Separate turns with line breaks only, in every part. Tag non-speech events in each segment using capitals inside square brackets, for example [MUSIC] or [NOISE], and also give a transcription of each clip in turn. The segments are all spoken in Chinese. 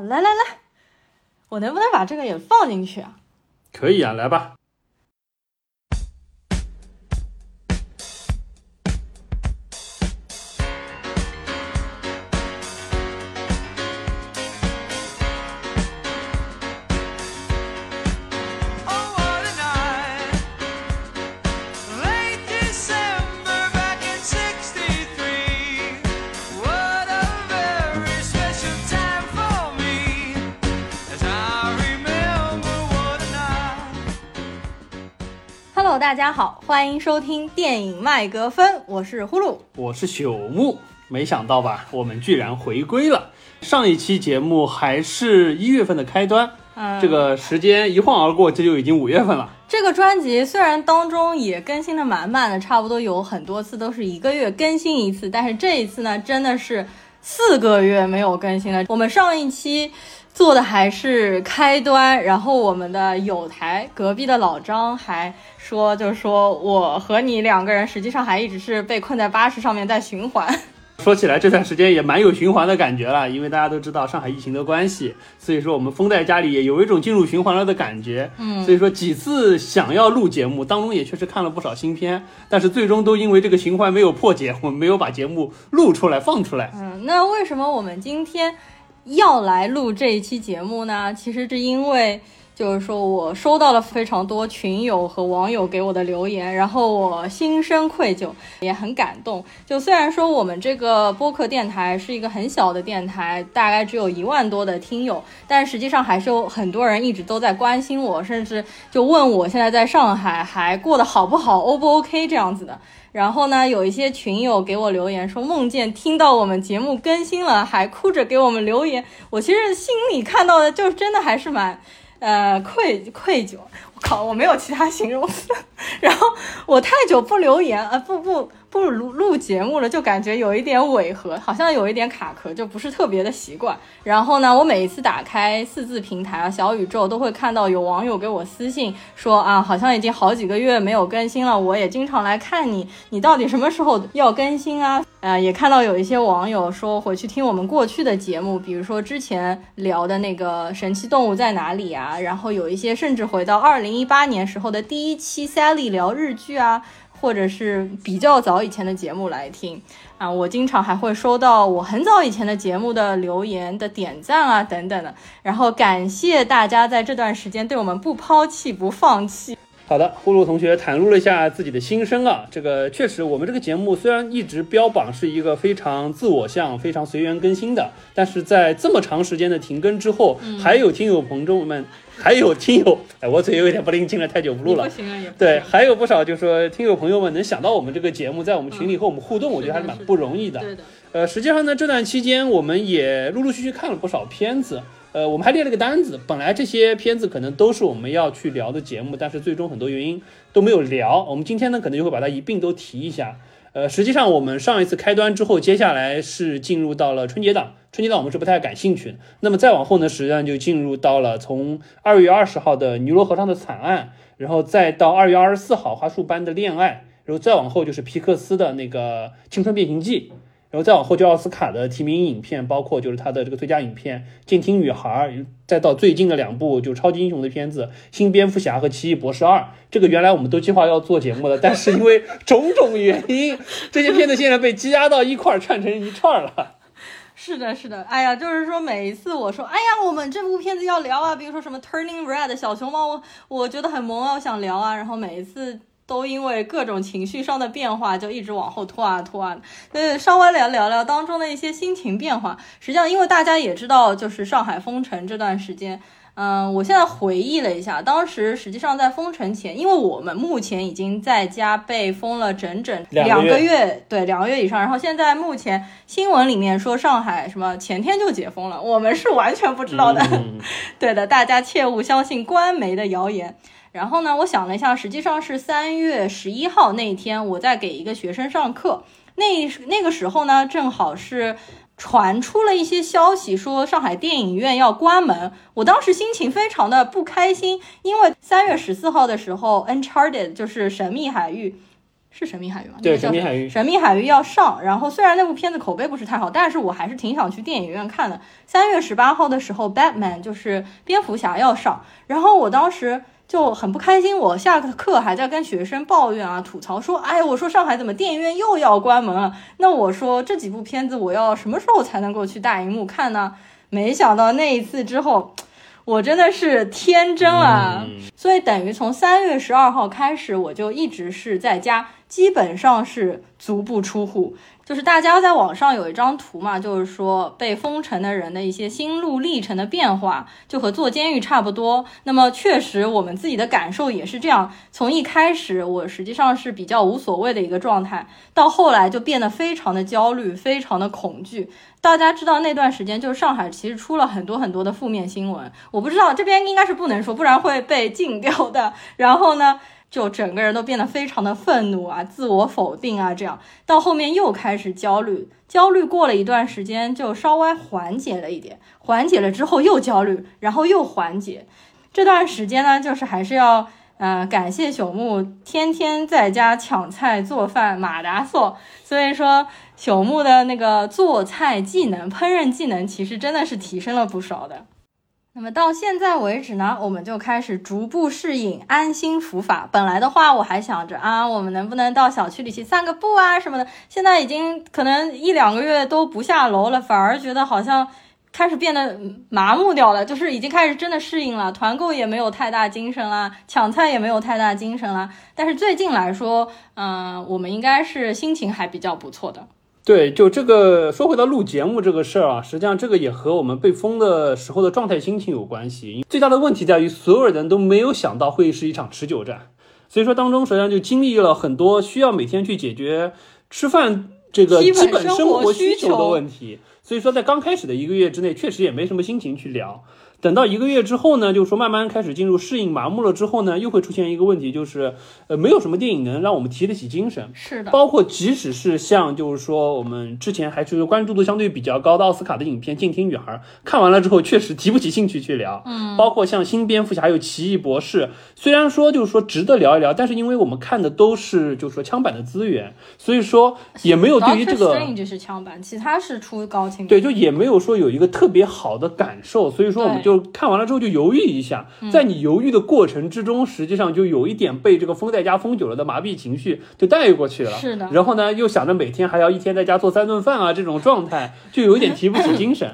来来来，我能不能把这个也放进去啊？
可以啊，来吧。
家好，欢迎收听电影麦格芬，我是呼噜，
我是朽木。没想到吧，我们居然回归了。上一期节目还是一月份的开端，嗯，这个时间一晃而过，这就已经五月份了。
这个专辑虽然当中也更新的满满的，差不多有很多次都是一个月更新一次，但是这一次呢，真的是四个月没有更新了。我们上一期。做的还是开端，然后我们的友台隔壁的老张还说，就是说我和你两个人实际上还一直是被困在巴士上面在循环。[LAUGHS]
说起来这段时间也蛮有循环的感觉了，因为大家都知道上海疫情的关系，所以说我们封在家里也有一种进入循环了的感觉。嗯，所以说几次想要录节目当中也确实看了不少新片，但是最终都因为这个循环没有破解，我们没有把节目录出来放出来。
嗯，那为什么我们今天？要来录这一期节目呢，其实是因为就是说我收到了非常多群友和网友给我的留言，然后我心生愧疚，也很感动。就虽然说我们这个播客电台是一个很小的电台，大概只有一万多的听友，但实际上还是有很多人一直都在关心我，甚至就问我现在在上海还过得好不好，O 不 OK 这样子的。然后呢，有一些群友给我留言说梦见听到我们节目更新了，还哭着给我们留言。我其实心里看到的就真的还是蛮，呃，愧愧疚。好，我没有其他形容词。然后我太久不留言，呃，不不。不录录节目了，就感觉有一点违和，好像有一点卡壳，就不是特别的习惯。然后呢，我每一次打开四字平台啊，小宇宙都会看到有网友给我私信说啊，好像已经好几个月没有更新了。我也经常来看你，你到底什么时候要更新啊？啊，也看到有一些网友说回去听我们过去的节目，比如说之前聊的那个神奇动物在哪里啊，然后有一些甚至回到二零一八年时候的第一期 Sally 聊日剧啊。或者是比较早以前的节目来听啊，我经常还会收到我很早以前的节目的留言的点赞啊等等的，然后感谢大家在这段时间对我们不抛弃不放弃。
好的，呼噜同学袒露了一下自己的心声啊，这个确实，我们这个节目虽然一直标榜是一个非常自我向、非常随缘更新的，但是在这么长时间的停更之后，还有听友朋友们，[LAUGHS] 还有听友，哎，我嘴有点不灵清了，太久不录了。
不行啊，也
对，还有不少，就是说听友朋友们能想到我们这个节目，在我们群里和我们互动，我觉得还是蛮不容易的。
对的。
呃，实际上呢，这段期间我们也陆陆续续看了不少片子。呃，我们还列了个单子，本来这些片子可能都是我们要去聊的节目，但是最终很多原因都没有聊。我们今天呢，可能就会把它一并都提一下。呃，实际上我们上一次开端之后，接下来是进入到了春节档，春节档我们是不太感兴趣的。那么再往后呢，实际上就进入到了从二月二十号的尼罗河上的惨案，然后再到二月二十四号花束般的恋爱，然后再往后就是皮克斯的那个青春变形记。然后再往后就奥斯卡的提名影片，包括就是他的这个最佳影片《静听女孩》，再到最近的两部就超级英雄的片子《新蝙蝠侠》和《奇异博士二》。这个原来我们都计划要做节目的，但是因为种种原因，这些片子现在被积压到一块儿串成一串了。[LAUGHS]
是的，是的，哎呀，就是说每一次我说，哎呀，我们这部片子要聊啊，比如说什么《Turning Red》小熊猫，我我觉得很萌啊，我想聊啊，然后每一次。都因为各种情绪上的变化，就一直往后拖啊拖啊。那稍微聊聊聊当中的一些心情变化。实际上，因为大家也知道，就是上海封城这段时间，嗯，我现在回忆了一下，当时实际上在封城前，因为我们目前已经在家被封了整整两个月，对，两个月以上。然后现在目前新闻里面说上海什么前天就解封了，我们是完全不知道的。[LAUGHS] 对的，大家切勿相信官媒的谣言。然后呢，我想了一下，实际上是三月十一号那一天，我在给一个学生上课。那那个时候呢，正好是传出了一些消息，说上海电影院要关门。我当时心情非常的不开心，因为三月十四号的时候，《Uncharted》就是《神秘海域》是神秘海域吗？
对，神秘海域。
神秘海域要上，然后虽然那部片子口碑不是太好，但是我还是挺想去电影院看的。三月十八号的时候，Batman 就是蝙蝠侠要上，然后我当时就很不开心，我下课还在跟学生抱怨啊，吐槽说，哎，我说上海怎么电影院又要关门了？那我说这几部片子我要什么时候才能够去大荧幕看呢？没想到那一次之后。我真的是天真啊！
嗯
所以等于从三月十二号开始，我就一直是在家，基本上是足不出户。就是大家在网上有一张图嘛，就是说被封城的人的一些心路历程的变化，就和坐监狱差不多。那么确实，我们自己的感受也是这样。从一开始，我实际上是比较无所谓的一个状态，到后来就变得非常的焦虑，非常的恐惧。大家知道那段时间，就是上海其实出了很多很多的负面新闻，我不知道这边应该是不能说，不然会被禁掉的。然后呢，就整个人都变得非常的愤怒啊，自我否定啊，这样到后面又开始焦虑，焦虑过了一段时间就稍微缓解了一点，缓解了之后又焦虑，然后又缓解。这段时间呢，就是还是要。呃，感谢朽木天天在家抢菜做饭马达嗦，所以说朽木的那个做菜技能、烹饪技能其实真的是提升了不少的。那么到现在为止呢，我们就开始逐步适应安心伏法。本来的话，我还想着啊，我们能不能到小区里去散个步啊什么的。现在已经可能一两个月都不下楼了，反而觉得好像开始变得麻木掉了，就是已经开始真的适应了。团购也没有太大精神啦，抢菜也没有太大精神啦。但是最近来说，嗯、我们应该是心情还比较不错的。
对，就这个说回到录节目这个事儿啊，实际上这个也和我们被封的时候的状态、心情有关系。最大的问题在于，所有人都没有想到会是一场持久战，所以说当中实际上就经历了很多需要每天去解决吃饭这个
基本
生
活
需求的问题。所以说在刚开始的一个月之内，确实也没什么心情去聊。等到一个月之后呢，就是说慢慢开始进入适应麻木了之后呢，又会出现一个问题，就是呃，没有什么电影能让我们提得起精神。
是的，
包括即使是像就是说我们之前还是关注度相对比较高的奥斯卡的影片《静听女孩》，看完了之后确实提不起兴趣去聊。嗯，包括像新蝙蝠侠还有奇异博士，虽然说就是说值得聊一聊，但是因为我们看的都是就是说枪版的资源，所以说也没有对于这个
Strange 是枪版，其他是出高清。
对，就也没有说有一个特别好的感受，所以说我们就看完了之后就犹豫一下，在你犹豫的过程之中，实际上就有一点被这个封在家封久了的麻痹情绪就带过去了。
是的
然后呢，又想着每天还要一天在家做三顿饭啊，这种状态就有一点提不起精神。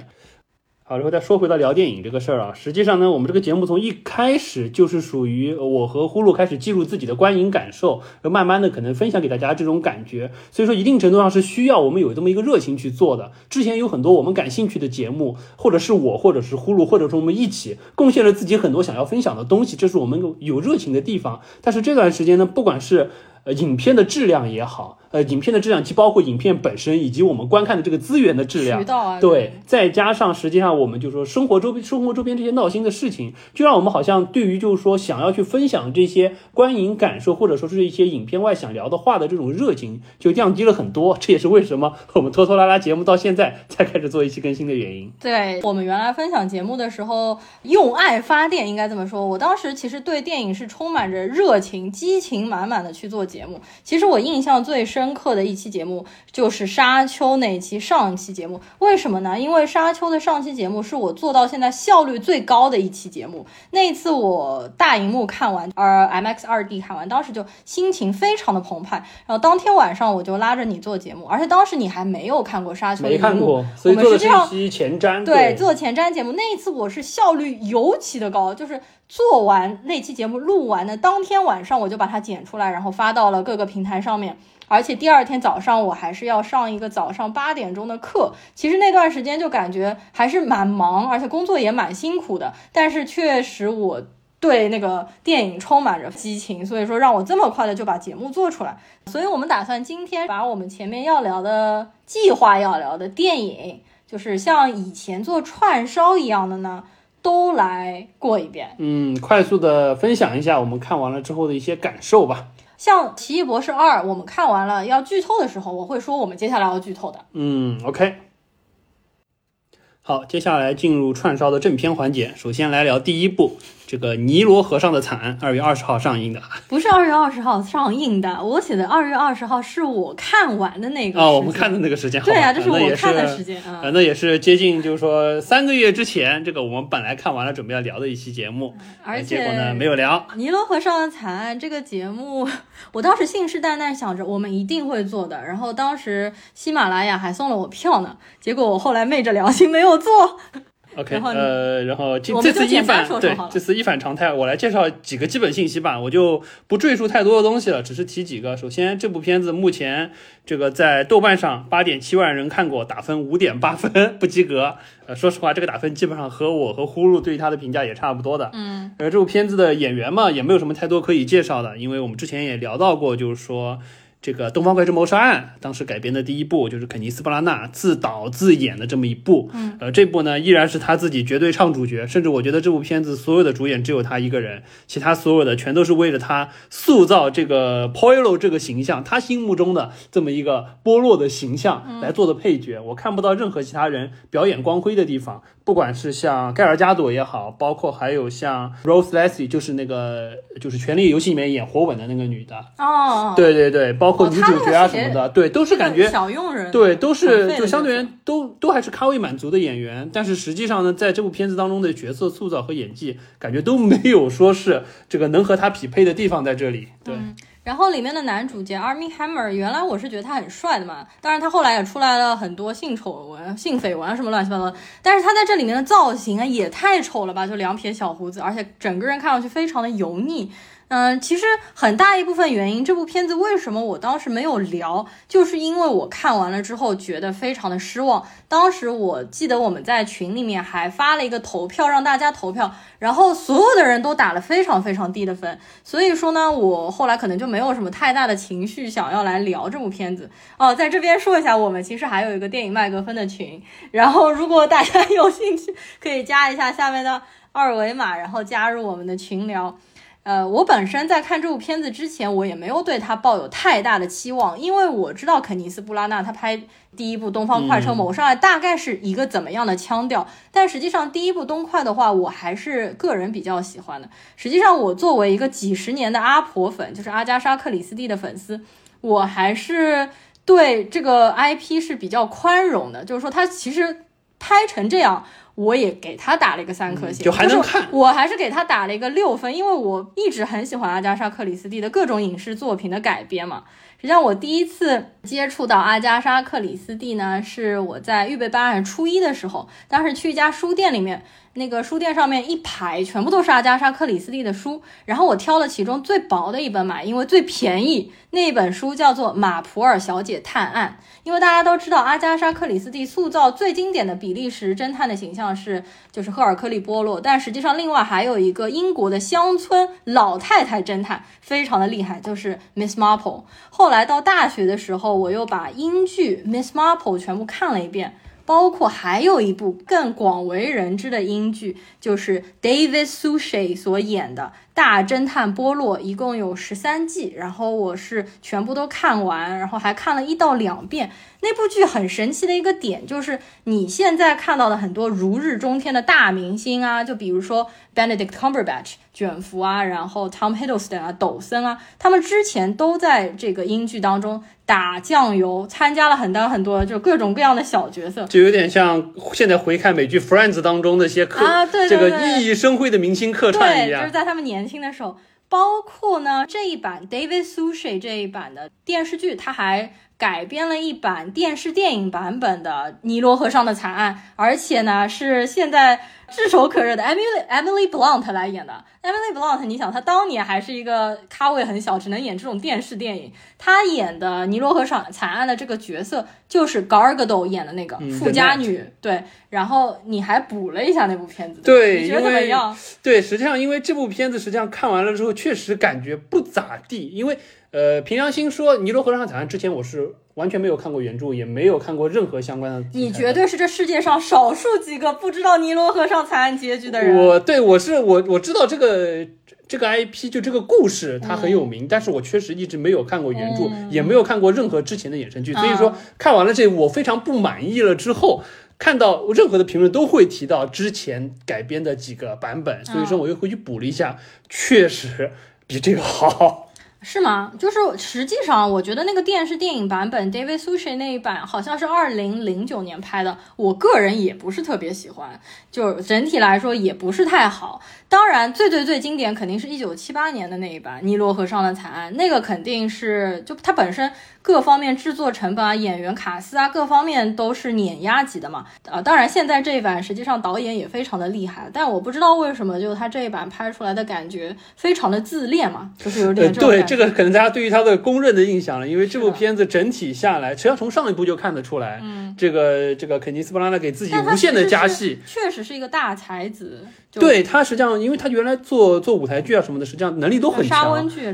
好，然后再说回到聊电影这个事儿啊，实际上呢，我们这个节目从一开始就是属于我和呼噜开始记录自己的观影感受，慢慢的可能分享给大家这种感觉，所以说一定程度上是需要我们有这么一个热情去做的。之前有很多我们感兴趣的节目，或者是我，或者是呼噜，或者是我们一起贡献了自己很多想要分享的东西，这是我们有热情的地方。但是这段时间呢，不管是呃影片的质量也好，呃影片的质量既包括影片本身以及我们观看的这个资源的质量
渠，道啊，
对，再加上实际上我们就说生活周边、生活周边这些闹心的事情，就让我们好像对于就是说想要去分享这些观影感受，或者说是一些影片外想聊的话的这种热情，就降低了很多。这也是为什么我们拖拖拉拉节目到现在才开始做一期更新的原因。
对我们原来分享节目的时候，用爱发电，应该这么说。我当时其实对电影是充满着热情、激情满满的去做节目。其实我印象最深刻的一期节目就是《沙丘》那一期上一期节目。为什么呢？因为《沙丘》的上期节目是我做到现在效率最高的一期节目。那一次我大荧幕看完，呃，MX 二 D 看完，当时就心情非常的澎湃。然后当天晚上我就拉着你做节目，而且当时你还没有看过《沙丘》
没看过，所以
我们
是
是这样
前瞻。
对，做前瞻节目那一次，我是效率尤其的高，就是做完那期节目录完的当天晚上，我就把它剪出来，然后发到了各个平台上面。而且第二天早上我还是要上一个早上八点钟的课，其实那段时间就感觉还是蛮忙，而且工作也蛮辛苦的。但是确实我对那个电影充满着激情，所以说让我这么快的就把节目做出来。所以我们打算今天把我们前面要聊的计划要聊的电影，就是像以前做串烧一样的呢，都来过一遍。
嗯，快速的分享一下我们看完了之后的一些感受吧。
像《奇异博士二》，我们看完了要剧透的时候，我会说我们接下来要剧透的。
嗯，OK。好，接下来进入串烧的正片环节。首先来聊第一部，这个《尼罗河上的惨案》，二月二十号上映的。
不是二月二十号上映的，我写的二月二十号是我看完的那个
哦，我们看的那个时间。
对
呀，
这是我看的时间啊。
那也是接近，就是说三个月之前，这个我们本来看完了，准备要聊的一期节目，
而且
结果呢没有聊。
《尼罗河上的惨案》这个节目，[LAUGHS] 我当时信誓旦旦想着我们一定会做的，然后当时喜马拉雅还送了我票呢，结果我后来昧着良心没有做。
OK，呃，然后
这
这次一反对，这次一反常态，我来介绍几个基本信息吧，我就不赘述太多的东西了，只是提几个。首先，这部片子目前这个在豆瓣上八点七万人看过，打分五点八分，不及格。呃，说实话，这个打分基本上和我和呼噜对于他的评价也差不多的。
嗯，
呃，这部片子的演员嘛，也没有什么太多可以介绍的，因为我们之前也聊到过，就是说。这个《东方快车谋杀案》当时改编的第一部就是肯尼斯·布拉纳自导自演的这么一部，
嗯，
呃，这部呢依然是他自己绝对唱主角，甚至我觉得这部片子所有的主演只有他一个人，其他所有的全都是为了他塑造这个 Polo 这个形象，他心目中的这么一个波洛的形象来做的配角，我看不到任何其他人表演光辉的地方。不管是像盖尔加朵也好，包括还有像 Rose Leslie，就是那个就是《权力游戏》里面演火吻的那个女的。
哦，
对对对，包括女主角啊什么的，对，都是感觉
小佣人，
对，都是就相对于都都还是咖位满足的演员，但是实际上呢，在这部片子当中的角色塑造和演技，感觉都没有说是这个能和他匹配的地方在这里，对。
然后里面的男主角 Army Hammer，原来我是觉得他很帅的嘛，当然他后来也出来了很多性丑闻、性绯闻什么乱七八糟，但是他在这里面的造型啊也太丑了吧，就两撇小胡子，而且整个人看上去非常的油腻。嗯，其实很大一部分原因，这部片子为什么我当时没有聊，就是因为我看完了之后觉得非常的失望。当时我记得我们在群里面还发了一个投票，让大家投票，然后所有的人都打了非常非常低的分。所以说呢，我后来可能就没有什么太大的情绪想要来聊这部片子。哦，在这边说一下，我们其实还有一个电影麦格芬的群，然后如果大家 [LAUGHS] 有兴趣，可以加一下下面的二维码，然后加入我们的群聊。呃，我本身在看这部片子之前，我也没有对他抱有太大的期望，因为我知道肯尼斯·布拉纳他拍第一部《东方快车谋杀案》大概是一个怎么样的腔调，但实际上第一部《东快》的话，我还是个人比较喜欢的。实际上，我作为一个几十年的阿婆粉，就是阿加莎·克里斯蒂的粉丝，我还是对这个 IP 是比较宽容的，就是说他其实拍成这样。我也给他打了一个三颗星，
就还能看。
我还是给他打了一个六分，因为我一直很喜欢阿加莎克里斯蒂的各种影视作品的改编嘛。实际上，我第一次接触到阿加莎克里斯蒂呢，是我在预备班初一的时候，当时去一家书店里面。那个书店上面一排全部都是阿加莎·克里斯蒂的书，然后我挑了其中最薄的一本买，因为最便宜。那本书叫做《马普尔小姐探案》，因为大家都知道阿加莎·克里斯蒂塑造最经典的比利时侦探的形象是就是赫尔克利·波洛，但实际上另外还有一个英国的乡村老太太侦探非常的厉害，就是 Miss Marple。后来到大学的时候，我又把英剧《Miss Marple》全部看了一遍。包括还有一部更广为人知的英剧，就是 David Suchet 所演的。大侦探波洛一共有十三季，然后我是全部都看完，然后还看了一到两遍。那部剧很神奇的一个点就是，你现在看到的很多如日中天的大明星啊，就比如说 Benedict Cumberbatch 卷福啊，然后 Tom Hiddleston 啊，抖森啊，他们之前都在这个英剧当中打酱油，参加了很多很多就各种各样的小角色，
就有点像现在回看美剧 Friends 当中那些客
啊，对
这个熠熠生辉的明星客串一样，
就是在他们年。轻的时候，包括呢这一版 David Suchet 这一版的电视剧，他还改编了一版电视电影版本的《尼罗河上的惨案》，而且呢是现在。炙手可热的 Emily Emily Blunt 来演的 Emily Blunt，你想她当年还是一个咖位很小，只能演这种电视电影。她演的尼罗河上惨案的这个角色就是 Gargado 演的那个富家女，对。然后你还补了一下那部片子，
对，
你觉得怎么样？
对，实际上因为这部片子实际上看完了之后，确实感觉不咋地。因为呃，凭良心说，尼罗河上惨案之前我是。完全没有看过原著，也没有看过任何相关的。
你绝对是这世界上少数几个不知道尼罗河上惨案结局的人。
我对我是我我知道这个这个 IP 就这个故事它很有名，但是我确实一直没有看过原著，也没有看过任何之前的衍生剧，所以说看完了这我非常不满意了之后。看到任何的评论都会提到之前改编的几个版本，所以说我又回去补了一下，确实比这个好。
是吗？就是实际上，我觉得那个电视电影版本，David Sushie 那一版好像是二零零九年拍的，我个人也不是特别喜欢，就整体来说也不是太好。当然，最最最经典肯定是一九七八年的那一版《尼罗河上的惨案》，那个肯定是就它本身。各方面制作成本啊、演员卡司啊，各方面都是碾压级的嘛。啊，当然现在这一版实际上导演也非常的厉害，但我不知道为什么，就他这一版拍出来的感觉非常的自恋嘛，就是有点
对这个可能大家对于他的公认的印象了，因为这部片子整体下来，实际上从上一部就看得出来，嗯，这个这个肯尼斯布拉纳给自己无限的加戏，
确实是一个大才子。
对他实际上，因为他原来做做舞台剧啊什么的，实际上能力都很强。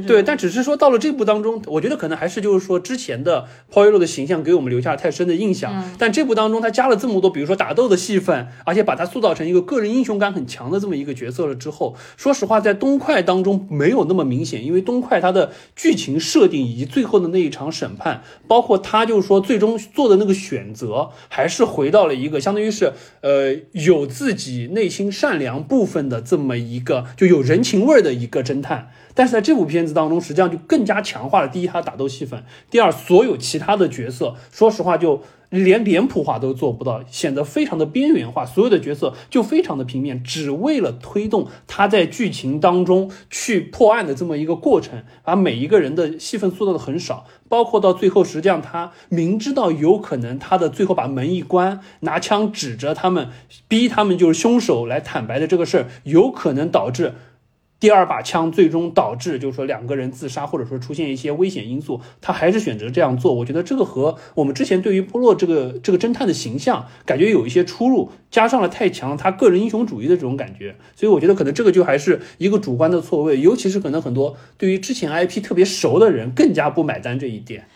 对，但只是说到了这部当中，我觉得可能还是就是说之前的 Paul 的形象给我们留下了太深的印象。但这部当中他加了这么多，比如说打斗的戏份，而且把他塑造成一个个人英雄感很强的这么一个角色了之后，说实话，在东快当中没有那么明显，因为东快他的剧情设定以及最后的那一场审判，包括他就是说最终做的那个选择，还是回到了一个相当于是呃有自己内心善良。部分的这么一个就有人情味儿的一个侦探，但是在这部片子当中，实际上就更加强化了第一，他打斗戏份；第二，所有其他的角色，说实话就。连脸谱化都做不到，显得非常的边缘化。所有的角色就非常的平面，只为了推动他在剧情当中去破案的这么一个过程，把每一个人的戏份塑造的很少。包括到最后，实际上他明知道有可能他的最后把门一关，拿枪指着他们，逼他们就是凶手来坦白的这个事儿，有可能导致。第二把枪最终导致，就是说两个人自杀，或者说出现一些危险因素，他还是选择这样做。我觉得这个和我们之前对于波洛这个这个侦探的形象感觉有一些出入，加上了太强他个人英雄主义的这种感觉，所以我觉得可能这个就还是一个主观的错位，尤其是可能很多对于之前 IP 特别熟的人更加不买单这一点。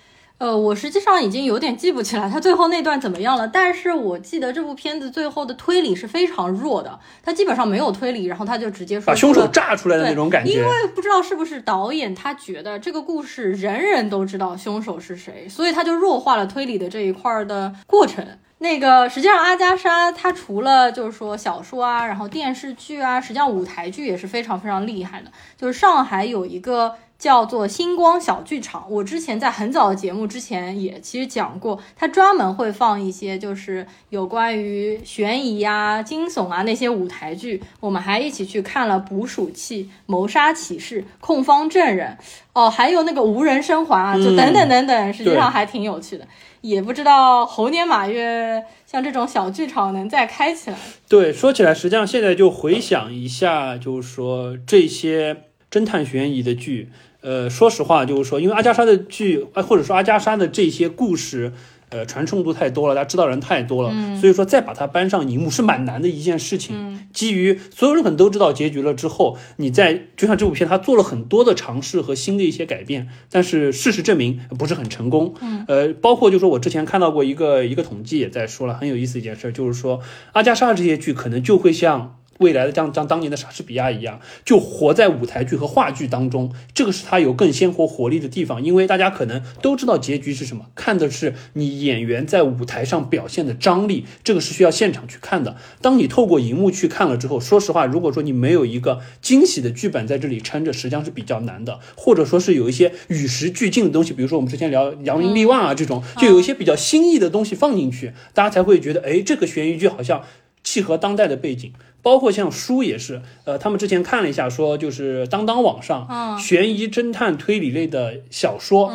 呃，我实际上已经有点记不起来他最后那段怎么样了，但是我记得这部片子最后的推理是非常弱的，他基本上没有推理，然后他就直接说
把凶手炸出来的那种感觉。
因为不知道是不是导演他觉得这个故事人人都知道凶手是谁，所以他就弱化了推理的这一块的过程。那个实际上阿加莎她除了就是说小说啊，然后电视剧啊，实际上舞台剧也是非常非常厉害的，就是上海有一个。叫做星光小剧场。我之前在很早的节目之前也其实讲过，它专门会放一些就是有关于悬疑啊、惊悚啊那些舞台剧。我们还一起去看了《捕鼠器》《谋杀启示》《控方证人》哦，还有那个《无人生还》，啊就等等等等，实际上还挺有趣的。也不知道猴年马月像这种小剧场能再开起来。
对，说起来，实际上现在就回想一下，就是说这些侦探悬疑的剧。呃，说实话，就是说，因为阿加莎的剧，或者说阿加莎的这些故事，呃，传颂度太多了，大家知道人太多了，所以说再把它搬上荧幕是蛮难的一件事情。基于所有人可能都知道结局了之后，你在就像这部片，它做了很多的尝试和新的一些改变，但是事实证明不是很成功。呃，包括就是说我之前看到过一个一个统计也在说了，很有意思一件事，就是说阿加莎这些剧可能就会像。未来的像像当年的莎士比亚一样，就活在舞台剧和话剧当中，这个是他有更鲜活活力的地方。因为大家可能都知道结局是什么，看的是你演员在舞台上表现的张力，这个是需要现场去看的。当你透过荧幕去看了之后，说实话，如果说你没有一个惊喜的剧本在这里撑着，实际上是比较难的。或者说是有一些与时俱进的东西，比如说我们之前聊扬名立万啊这种，就有一些比较新意的东西放进去，大家才会觉得，哎，这个悬疑剧好像契合当代的背景。包括像书也是，呃，他们之前看了一下，说就是当当网上悬疑侦探推理类的小说，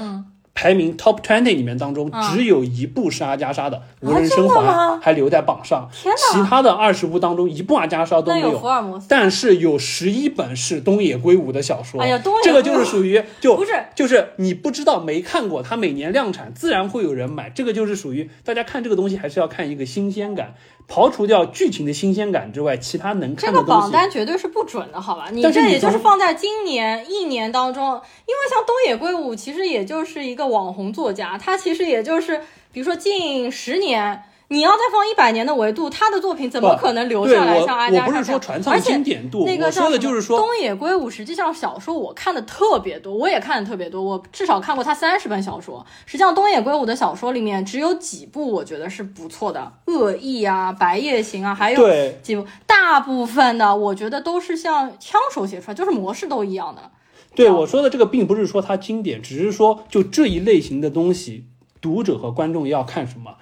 排名 top twenty 里面当中只有一部是阿加莎的《无人生还》，还留在榜上。其他的二十部当中一部阿加莎都没有。但是有十一本是东野圭吾的小说。
哎呀，东野
这个就是属于 [LAUGHS] 就
不是
就是你不知道没看过，它每年量产自然会有人买。这个就是属于大家看这个东西还是要看一个新鲜感。刨除掉剧情的新鲜感之外，其他能看
的这个榜单绝对是不准的，好吧？你这也就是放在今年一年当中，因为像东野圭吾，其实也就是一个网红作家，他其实也就是，比如说近十年。你要再放一百年的维度，他的作品怎么可能留下来？像阿加莎
我不是说传唱经典度，
那个
我说的就是说
东野圭吾。实际上小说我看的特别多，我也看的特别多，我至少看过他三十本小说。实际上东野圭吾的小说里面只有几部我觉得是不错的，《恶意》啊，《白夜行》啊，还有几部，大部分的我觉得都是像枪手写出来，就是模式都一样的。
对我说的这个，并不是说它经典，只是说就这一类型的东西，读者和观众要看什么。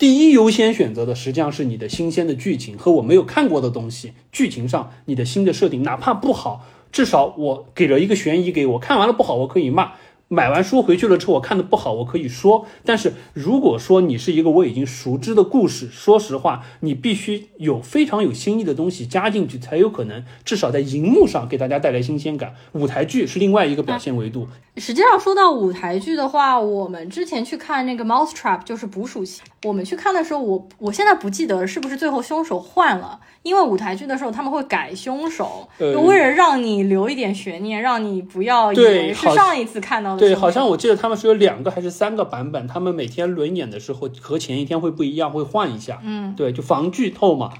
第一优先选择的实际上是你的新鲜的剧情和我没有看过的东西。剧情上你的新的设定，哪怕不好，至少我给了一个悬疑给我，看完了不好，我可以骂。买完书回去了之后，我看的不好，我可以说。但是如果说你是一个我已经熟知的故事，说实话，你必须有非常有新意的东西加进去，才有可能至少在荧幕上给大家带来新鲜感。舞台剧是另外一个表现维度。
实际上说到舞台剧的话，我们之前去看那个《Mouse Trap》，就是捕鼠器。我们去看的时候，我我现在不记得是不是最后凶手换了。因为舞台剧的时候他们会改凶手，就为了让你留一点悬念，让你不要以为是上一次看到的。
对，好像我记得他们是有两个还是三个版本，他们每天轮演的时候和前一天会不一样，会换一下。
嗯，
对，就防剧透嘛。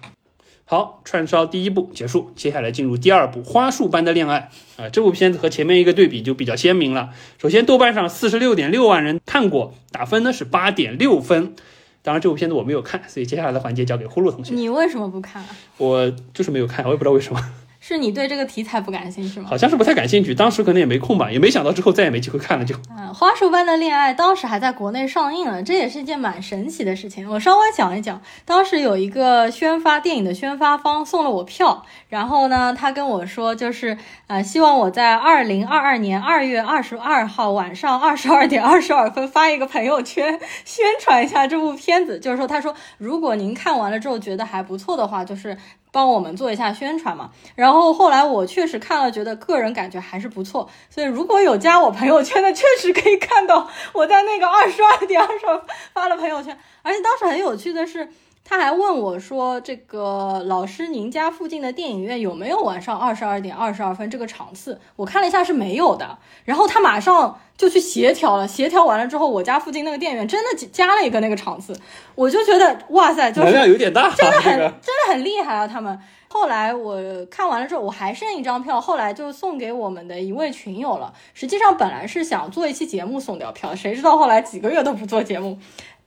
好，串烧第一部结束，接下来进入第二部《花束般的恋爱》啊，这部片子和前面一个对比就比较鲜明了。首先，豆瓣上四十六点六万人看过，打分呢是八点六分。当然，这部片子我没有看，所以接下来的环节交给呼噜同学。
你为什么不看？
啊我就是没有看，我也不知道为什么。
是你对这个题材不感兴趣吗？
好像是不太感兴趣，当时可能也没空吧，也没想到之后再也没机会看了就。
嗯，花束般的恋爱当时还在国内上映了，这也是一件蛮神奇的事情。我稍微讲一讲，当时有一个宣发电影的宣发方送了我票，然后呢，他跟我说就是呃，希望我在二零二二年二月二十二号晚上二十二点二十二分发一个朋友圈宣传一下这部片子，就是说他说如果您看完了之后觉得还不错的话，就是。帮我们做一下宣传嘛，然后后来我确实看了，觉得个人感觉还是不错，所以如果有加我朋友圈的，确实可以看到我在那个二十二点二十发了朋友圈，而且当时很有趣的是。他还问我说：“这个老师，您家附近的电影院有没有晚上二十二点二十二分这个场次？我看了一下是没有的。然后他马上就去协调了，协调完了之后，我家附近那个电影院真的加了一个那个场次。我就觉得哇塞，就是
量有点大，
真的很真的很厉害啊！他们后来我看完了之后，我还剩一张票，后来就送给我们的一位群友了。实际上本来是想做一期节目送掉票，谁知道后来几个月都不做节目。”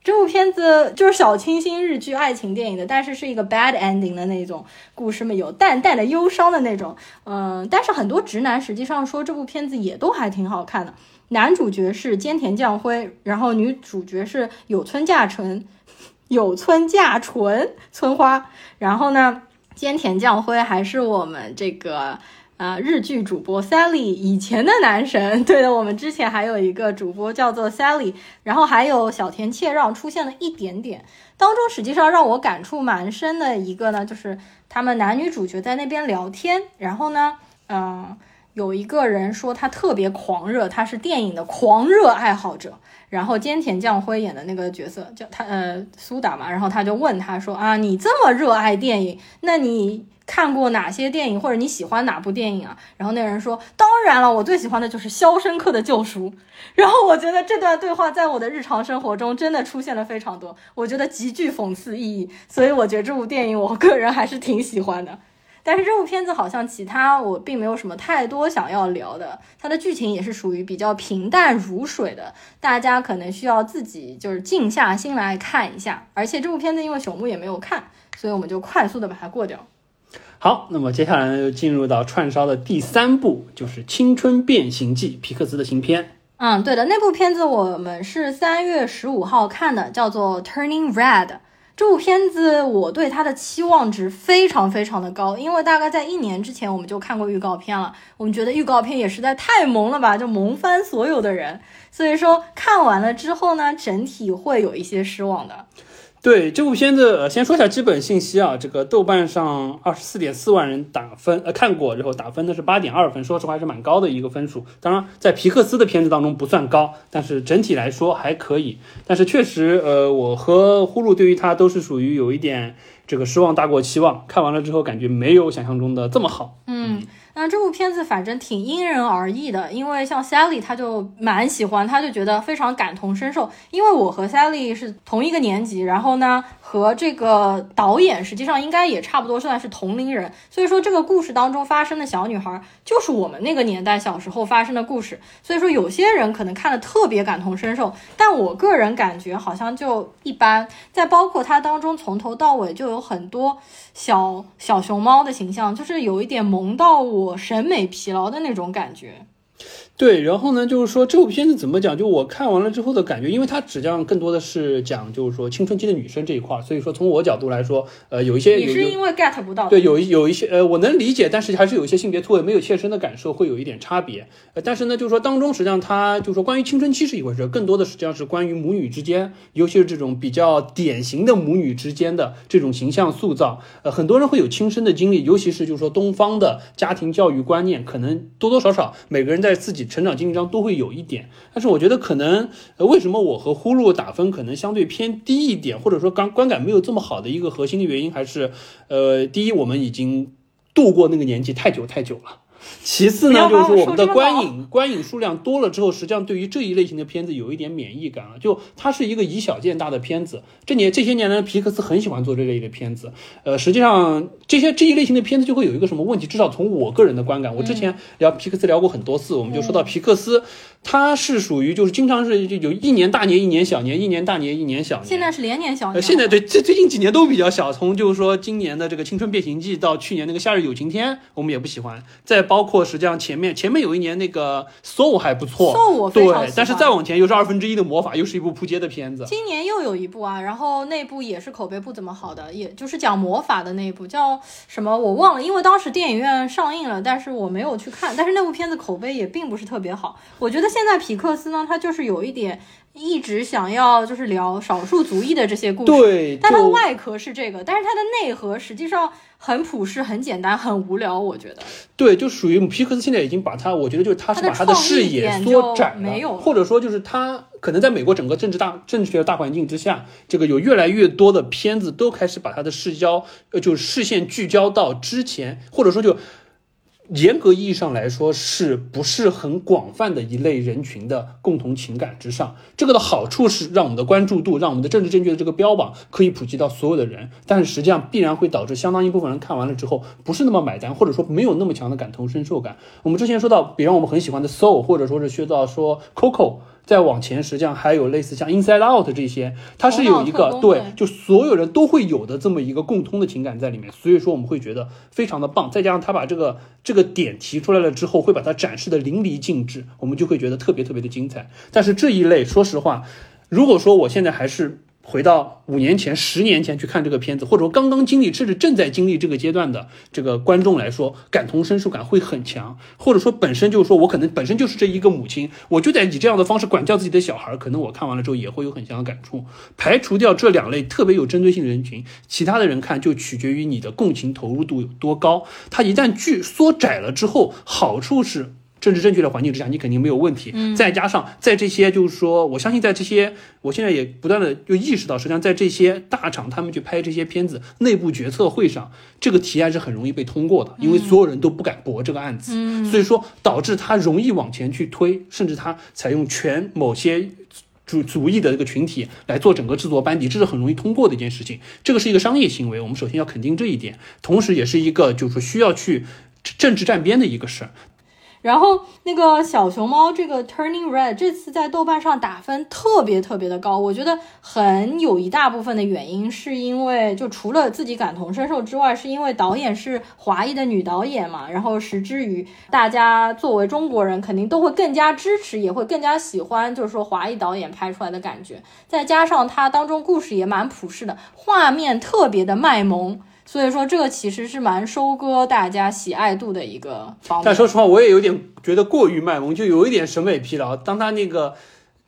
这部片子就是小清新日剧爱情电影的，但是是一个 bad ending 的那种故事嘛，有淡淡的忧伤的那种。嗯，但是很多直男实际上说这部片子也都还挺好看的。男主角是菅田将晖，然后女主角是有村架纯，有村架纯村花。然后呢，菅田将晖还是我们这个。啊，日剧主播 Sally 以前的男神，[LAUGHS] 对的，我们之前还有一个主播叫做 Sally，然后还有小田切让出现了一点点，当中实际上让我感触蛮深的一个呢，就是他们男女主角在那边聊天，然后呢，嗯，有一个人说他特别狂热，他是电影的狂热爱好者，然后菅田将晖演的那个角色叫他呃苏打嘛，然后他就问他说啊，你这么热爱电影，那你？看过哪些电影，或者你喜欢哪部电影啊？然后那个人说：“当然了，我最喜欢的就是《肖申克的救赎》。”然后我觉得这段对话在我的日常生活中真的出现了非常多，我觉得极具讽刺意义。所以我觉得这部电影我个人还是挺喜欢的。但是这部片子好像其他我并没有什么太多想要聊的，它的剧情也是属于比较平淡如水的，大家可能需要自己就是静下心来看一下。而且这部片子因为朽木也没有看，所以我们就快速的把它过掉。
好，那么接下来呢，就进入到串烧的第三部，就是《青春变形记》，皮克斯的新片。
嗯，对的，那部片子我们是三月十五号看的，叫做《Turning Red》。这部片子我对它的期望值非常非常的高，因为大概在一年之前我们就看过预告片了，我们觉得预告片也实在太萌了吧，就萌翻所有的人。所以说看完了之后呢，整体会有一些失望的。
对这部片子，呃，先说一下基本信息啊。这个豆瓣上二十四点四万人打分，呃，看过，之后打分的是八点二分，说实话还是蛮高的一个分数。当然，在皮克斯的片子当中不算高，但是整体来说还可以。但是确实，呃，我和呼噜对于它都是属于有一点这个失望大过期望。看完了之后，感觉没有想象中的这么好。
嗯。那这部片子反正挺因人而异的，因为像 Sally 她就蛮喜欢，她就觉得非常感同身受。因为我和 Sally 是同一个年级，然后呢，和这个导演实际上应该也差不多算是同龄人，所以说这个故事当中发生的小女孩就是我们那个年代小时候发生的故事。所以说有些人可能看的特别感同身受，但我个人感觉好像就一般。再包括它当中从头到尾就有很多小小熊猫的形象，就是有一点萌到我审美疲劳的那种感觉。
对，然后呢，就是说这部片子怎么讲？就我看完了之后的感觉，因为它实际上更多的是讲，就是说青春期的女生这一块儿，所以说从我角度来说，呃，有一些
你是因为 get 不到，
对，有一有一些呃，我能理解，但是还是有一些性别错位没有切身的感受，会有一点差别。呃，但是呢，就是说当中实际上它就是说关于青春期是一回事，更多的实际上是关于母女之间，尤其是这种比较典型的母女之间的这种形象塑造。呃，很多人会有亲身的经历，尤其是就是说东方的家庭教育观念，可能多多少少每个人在自己成长经历上都。会有一点，但是我觉得可能，呃，为什么我和呼噜打分可能相对偏低一点，或者说刚观感没有这么好的一个核心的原因，还是，呃，第一，我们已经度过那个年纪太久太久了。其次呢，就是说我们的观影观影数量多了之后，实际上对于这一类型的片子有一点免疫感了。就它是一个以小见大的片子，这年这些年呢，皮克斯很喜欢做这类的片子。呃，实际上这些这一类型的片子就会有一个什么问题？至少从我个人的观感，我之前聊皮克斯聊过很多次，我们就说到皮克斯。它是属于就是经常是就有一年大年一年小年，一年大年一年小年。
现在是连年小年。
现在对这最近几年都比较小，从就是说今年的这个青春变形记到去年那个夏日有晴天，我们也不喜欢。再包括实际上前面前面有一年那个 Soul 还不错
，Soul
对，但是再往前又是二分之一的魔法，又是一部扑街的片子。
今年又有一部啊，然后那部也是口碑不怎么好的，也就是讲魔法的那一部叫什么我忘了，因为当时电影院上映了，但是我没有去看。但是那部片子口碑也并不是特别好，我觉得现在皮克斯。呢他就是有一点一直想要就是聊少数族裔的这些故事，
对，
但它外壳是这个，但是它的内核实际上很朴实、很简单、很无聊。我觉得，
对，就属于皮克斯现在已经把它，我觉得就是他是把
他
的视野缩窄
了，
或者说就是他可能在美国整个政治大政治学的大环境之下，这个有越来越多的片子都开始把他的视焦呃，就是视线聚焦到之前，或者说就。严格意义上来说，是不是很广泛的一类人群的共同情感之上？这个的好处是让我们的关注度，让我们的政治正确的这个标榜可以普及到所有的人，但是实际上必然会导致相当一部分人看完了之后不是那么买单，或者说没有那么强的感同身受感。我们之前说到，比方我们很喜欢的 Soul，或者说是说到说 Coco。再往前，实际上还有类似像 Inside Out 这些，它是有一个对，就所有人都会有的这么一个共通的情感在里面，所以说我们会觉得非常的棒。再加上他把这个这个点提出来了之后，会把它展示的淋漓尽致，我们就会觉得特别特别的精彩。但是这一类，说实话，如果说我现在还是。回到五年前、十年前去看这个片子，或者说刚刚经历甚至正在经历这个阶段的这个观众来说，感同身受感会很强。或者说本身就是说我可能本身就是这一个母亲，我就在以这样的方式管教自己的小孩，可能我看完了之后也会有很强的感触。排除掉这两类特别有针对性的人群，其他的人看就取决于你的共情投入度有多高。它一旦剧缩窄了之后，好处是。政治正确的环境之下，你肯定没有问题。再加上在这些，就是说，我相信在这些，我现在也不断的就意识到，实际上在这些大厂他们去拍这些片子，内部决策会上，这个提案是很容易被通过的，因为所有人都不敢驳这个案子，所以说导致他容易往前去推，甚至他采用全某些主主义的这个群体来做整个制作班底，这是很容易通过的一件事情。这个是一个商业行为，我们首先要肯定这一点，同时也是一个就是说需要去政治站边的一个事儿。
然后那个小熊猫这个 Turning Red 这次在豆瓣上打分特别特别的高，我觉得很有一大部分的原因是因为就除了自己感同身受之外，是因为导演是华裔的女导演嘛，然后实之于大家作为中国人肯定都会更加支持，也会更加喜欢，就是说华裔导演拍出来的感觉，再加上它当中故事也蛮朴实的，画面特别的卖萌。所以说，这个其实是蛮收割大家喜爱度的一个方面。
但说实话，我也有点觉得过于卖萌，就有一点审美疲劳。当他那个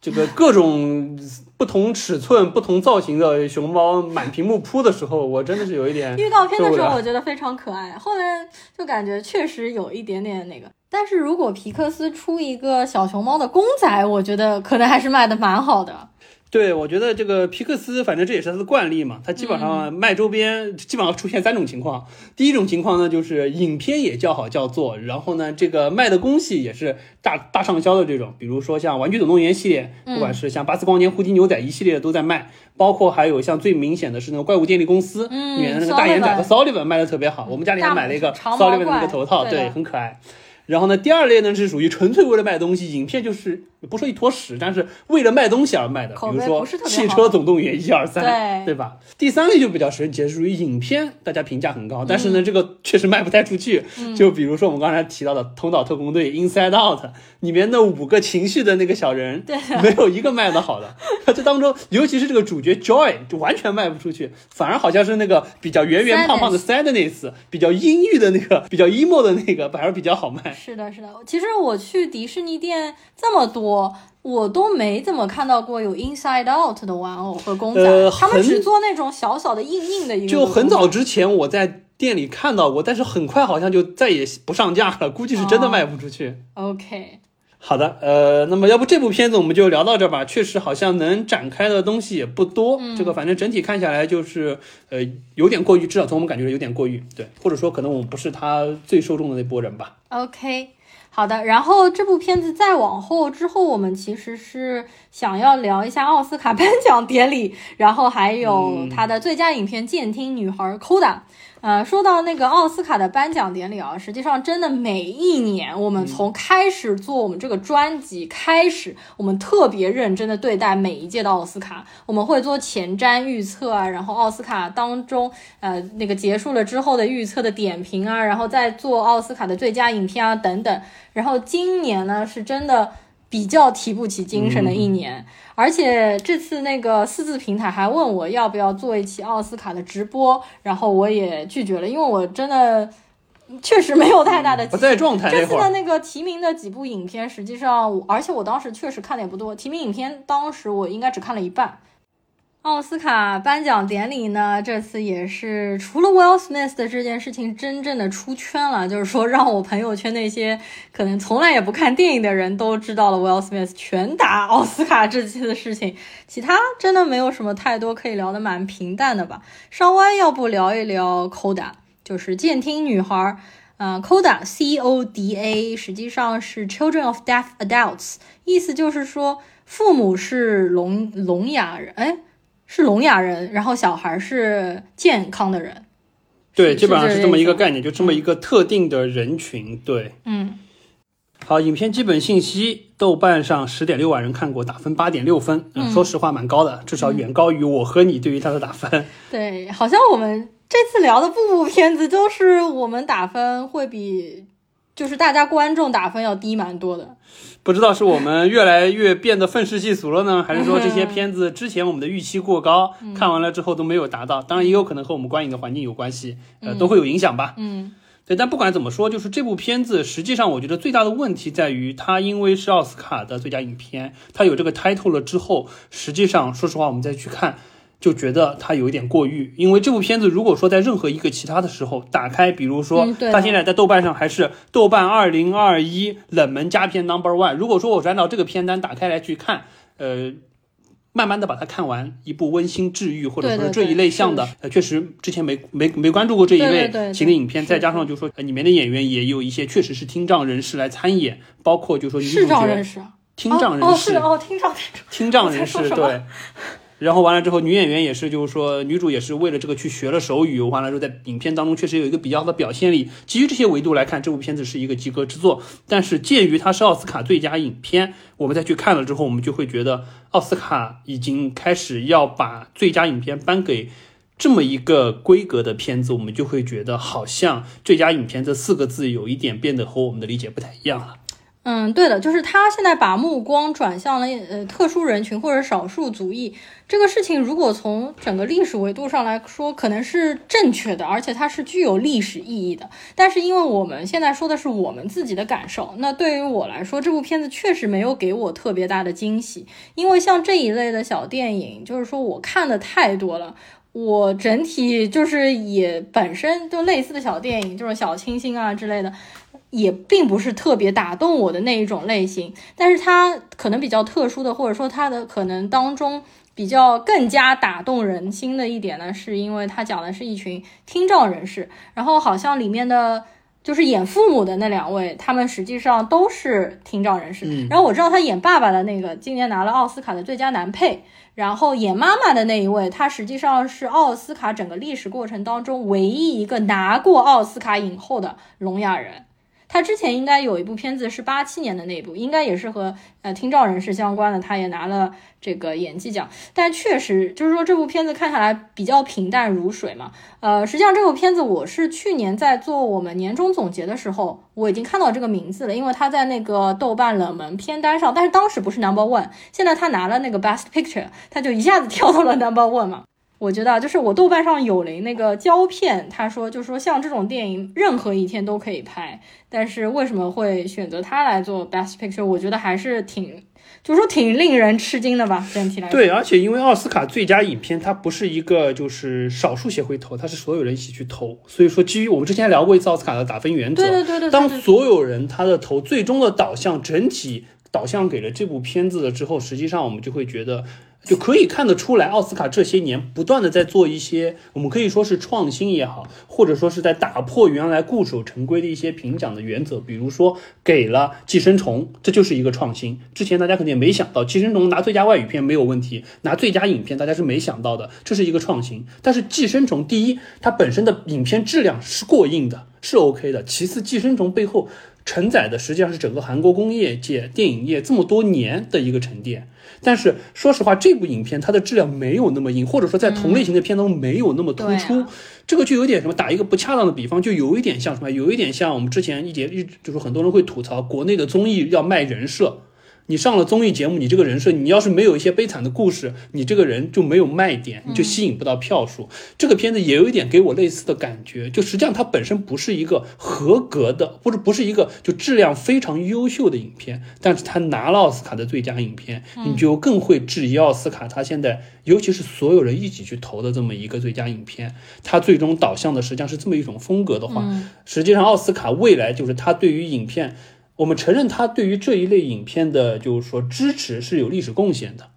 这个各种不同尺寸、不同造型的熊猫满屏幕扑的时候，我真的是有一点。
预告片的时候我觉得非常可爱，后面就感觉确实有一点点那个。但是如果皮克斯出一个小熊猫的公仔，我觉得可能还是卖的蛮好的。
对，我觉得这个皮克斯，反正这也是他的惯例嘛，他基本上卖周边，基本上出现三种情况。第一种情况呢，就是影片也叫好叫座，然后呢，这个卖的东西也是大大畅销的这种，比如说像《玩具总动员》系列，不管是像巴斯光年、胡迪牛仔一系列都在卖，包括还有像最明显的是那个怪物电力公司里面的那个大眼仔和 Sullivan 卖的特别好，我们家里还买了一个 Sullivan 的那个头套，对，很可爱。然后呢，第二类呢是属于纯粹为了卖东西，影片就是不说一坨屎，但是为了卖东西而卖的，比如说《汽车总动员》一二三，对吧？第三类就比较神奇，属于影片大家评价很高，但是呢，这个确实卖不太出去。就比如说我们刚才提到的《头脑特工队》Inside Out 里面那五个情绪的那个小人，没有一个卖的好的。[LAUGHS] 这当中，尤其是这个主角 Joy 就完全卖不出去，反而好像是那个比较圆圆胖胖的 Sadness，比较阴郁的那个，比较 emo 的那个，反而比较好卖。
是的，是的。其实我去迪士尼店这么多，我我都没怎么看到过有 Inside Out 的玩偶和公仔，他们只做那种小小的硬硬的。
就很早之前我在店里看到过，但是很快好像就再也不上架了，估计是真的卖不出去。
OK。
好的，呃，那么要不这部片子我们就聊到这吧。确实好像能展开的东西也不多，这个反正整体看下来就是，呃，有点过于，至少从我们感觉有点过于，对，或者说可能我们不是他最受众的那波人吧。
OK，好的，然后这部片子再往后之后，我们其实是想要聊一下奥斯卡 [LAUGHS] 颁奖典礼，然后还有他的最佳影片《监听女孩》Coda。呃，说到那个奥斯卡的颁奖典礼啊，实际上真的每一年，我们从开始做我们这个专辑开始，我们特别认真的对待每一届的奥斯卡，我们会做前瞻预测啊，然后奥斯卡当中，呃，那个结束了之后的预测的点评啊，然后再做奥斯卡的最佳影片啊等等，然后今年呢是真的。比较提不起精神的一年，而且这次那个四字平台还问我要不要做一期奥斯卡的直播，然后我也拒绝了，因为我真的确实没有太大的
不在状态。
这次的那个提名的几部影片，实际上，而且我当时确实看的也不多，提名影片当时我应该只看了一半。奥斯卡颁奖典礼呢，这次也是除了 Will Smith 的这件事情真正的出圈了，就是说让我朋友圈那些可能从来也不看电影的人都知道了 Will Smith 拳打奥斯卡这次的事情，其他真的没有什么太多可以聊的，蛮平淡的吧。稍微要不聊一聊 Coda，就是监听女孩，嗯，Coda C O D A 实际上是 Children of Deaf Adults，意思就是说父母是聋聋哑人，哎。是聋哑人，然后小孩是健康的人，
对，基本上是这么一个概念，就这么一个特定的人群，对，
嗯。
好，影片基本信息，豆瓣上十点六万人看过，打分八点六分，嗯，说实话蛮高的，至少远高于我和你对于他的打分。[LAUGHS]
对，好像我们这次聊的部部片子，都是我们打分会比。就是大家观众打分要低蛮多的，
不知道是我们越来越变得愤世嫉俗了呢，[LAUGHS] 还是说这些片子之前我们的预期过高，[LAUGHS] 看完了之后都没有达到？当然也有可能和我们观影的环境有关系，呃，都会有影响吧。
嗯，
对，但不管怎么说，就是这部片子实际上我觉得最大的问题在于，它因为是奥斯卡的最佳影片，它有这个 title 了之后，实际上说实话，我们再去看。就觉得它有一点过誉，因为这部片子如果说在任何一个其他的时候打开，比如说它现在在豆瓣上还是豆瓣二零二一冷门佳片 Number One。如果说我按照这个片单打开来去看，呃，慢慢的把它看完，一部温馨治愈或者说是这一类像的，呃，确实之前没没没关注过这一类型的影片，再加上就说里面的演员也有一些确实是听障人士来参演，包括就说女主角听障人士
哦，听障
听障人士 [LAUGHS] 对。然后完了之后，女演员也是，就是说女主也是为了这个去学了手语。完了之后，在影片当中确实有一个比较好的表现力。基于这些维度来看，这部片子是一个及格之作。但是鉴于它是奥斯卡最佳影片，我们再去看了之后，我们就会觉得奥斯卡已经开始要把最佳影片颁给这么一个规格的片子，我们就会觉得好像最佳影片这四个字有一点变得和我们的理解不太一样了。
嗯，对的，就是他现在把目光转向了呃特殊人群或者少数族裔这个事情，如果从整个历史维度上来说，可能是正确的，而且它是具有历史意义的。但是因为我们现在说的是我们自己的感受，那对于我来说，这部片子确实没有给我特别大的惊喜。因为像这一类的小电影，就是说我看的太多了，我整体就是也本身就类似的小电影，就是小清新啊之类的。也并不是特别打动我的那一种类型。但是它可能比较特殊的，或者说它的可能当中比较更加打动人心的一点呢，是因为它讲的是一群听障人士，然后好像里面的。就是演父母的那两位，他们实际上都是听障人士。然后我知道他演爸爸的那个，今年拿了奥斯卡的最佳男配。然后演妈妈的那一位，他实际上是奥斯卡整个历史过程当中唯一一个拿过奥斯卡影后的聋哑人。他之前应该有一部片子是八七年的那部，应该也是和呃听障人士相关的，他也拿了这个演技奖。但确实就是说这部片子看下来比较平淡如水嘛。呃，实际上这部片子我是去年在做我们年终总结的时候，我已经看到这个名字了，因为他在那个豆瓣冷门片单上，但是当时不是 number one，现在他拿了那个 best picture，他就一下子跳到了 number one 嘛。我觉得就是我豆瓣上有了那个胶片，他说就是说像这种电影任何一天都可以拍，但是为什么会选择他来做 Best Picture？我觉得还是挺，就是说挺令人吃惊的吧。整体来说，
对，而且因为奥斯卡最佳影片它不是一个就是少数协会投，它是所有人一起去投，所以说基于我们之前聊过一次奥斯卡的打分原则，
对对对对，
当所有人他的投最终的导向整体导向给了这部片子了之后，实际上我们就会觉得。就可以看得出来，奥斯卡这些年不断的在做一些，我们可以说是创新也好，或者说是在打破原来固守成规的一些评奖的原则。比如说给了《寄生虫》，这就是一个创新。之前大家肯定也没想到，《寄生虫》拿最佳外语片没有问题，拿最佳影片大家是没想到的，这是一个创新。但是《寄生虫》第一，它本身的影片质量是过硬的，是 OK 的。其次，《寄生虫》背后承载的实际上是整个韩国工业界、电影业这么多年的一个沉淀。但是说实话，这部影片它的质量没有那么硬，或者说在同类型的片中没有那么突出。这个就有点什么，打一个不恰当的比方，就有一点像什么，有一点像我们之前一节一就是很多人会吐槽国内的综艺要卖人设。你上了综艺节目，你这个人设，你要是没有一些悲惨的故事，你这个人就没有卖点，你就吸引不到票数。这个片子也有一点给我类似的感觉，就实际上它本身不是一个合格的，或者不是一个就质量非常优秀的影片，但是它拿了奥斯卡的最佳影片，你就更会质疑奥斯卡它现在，尤其是所有人一起去投的这么一个最佳影片，它最终导向的实际上是这么一种风格的话，实际上奥斯卡未来就是它对于影片。我们承认他对于这一类影片的，就是说支持是有历史贡献的，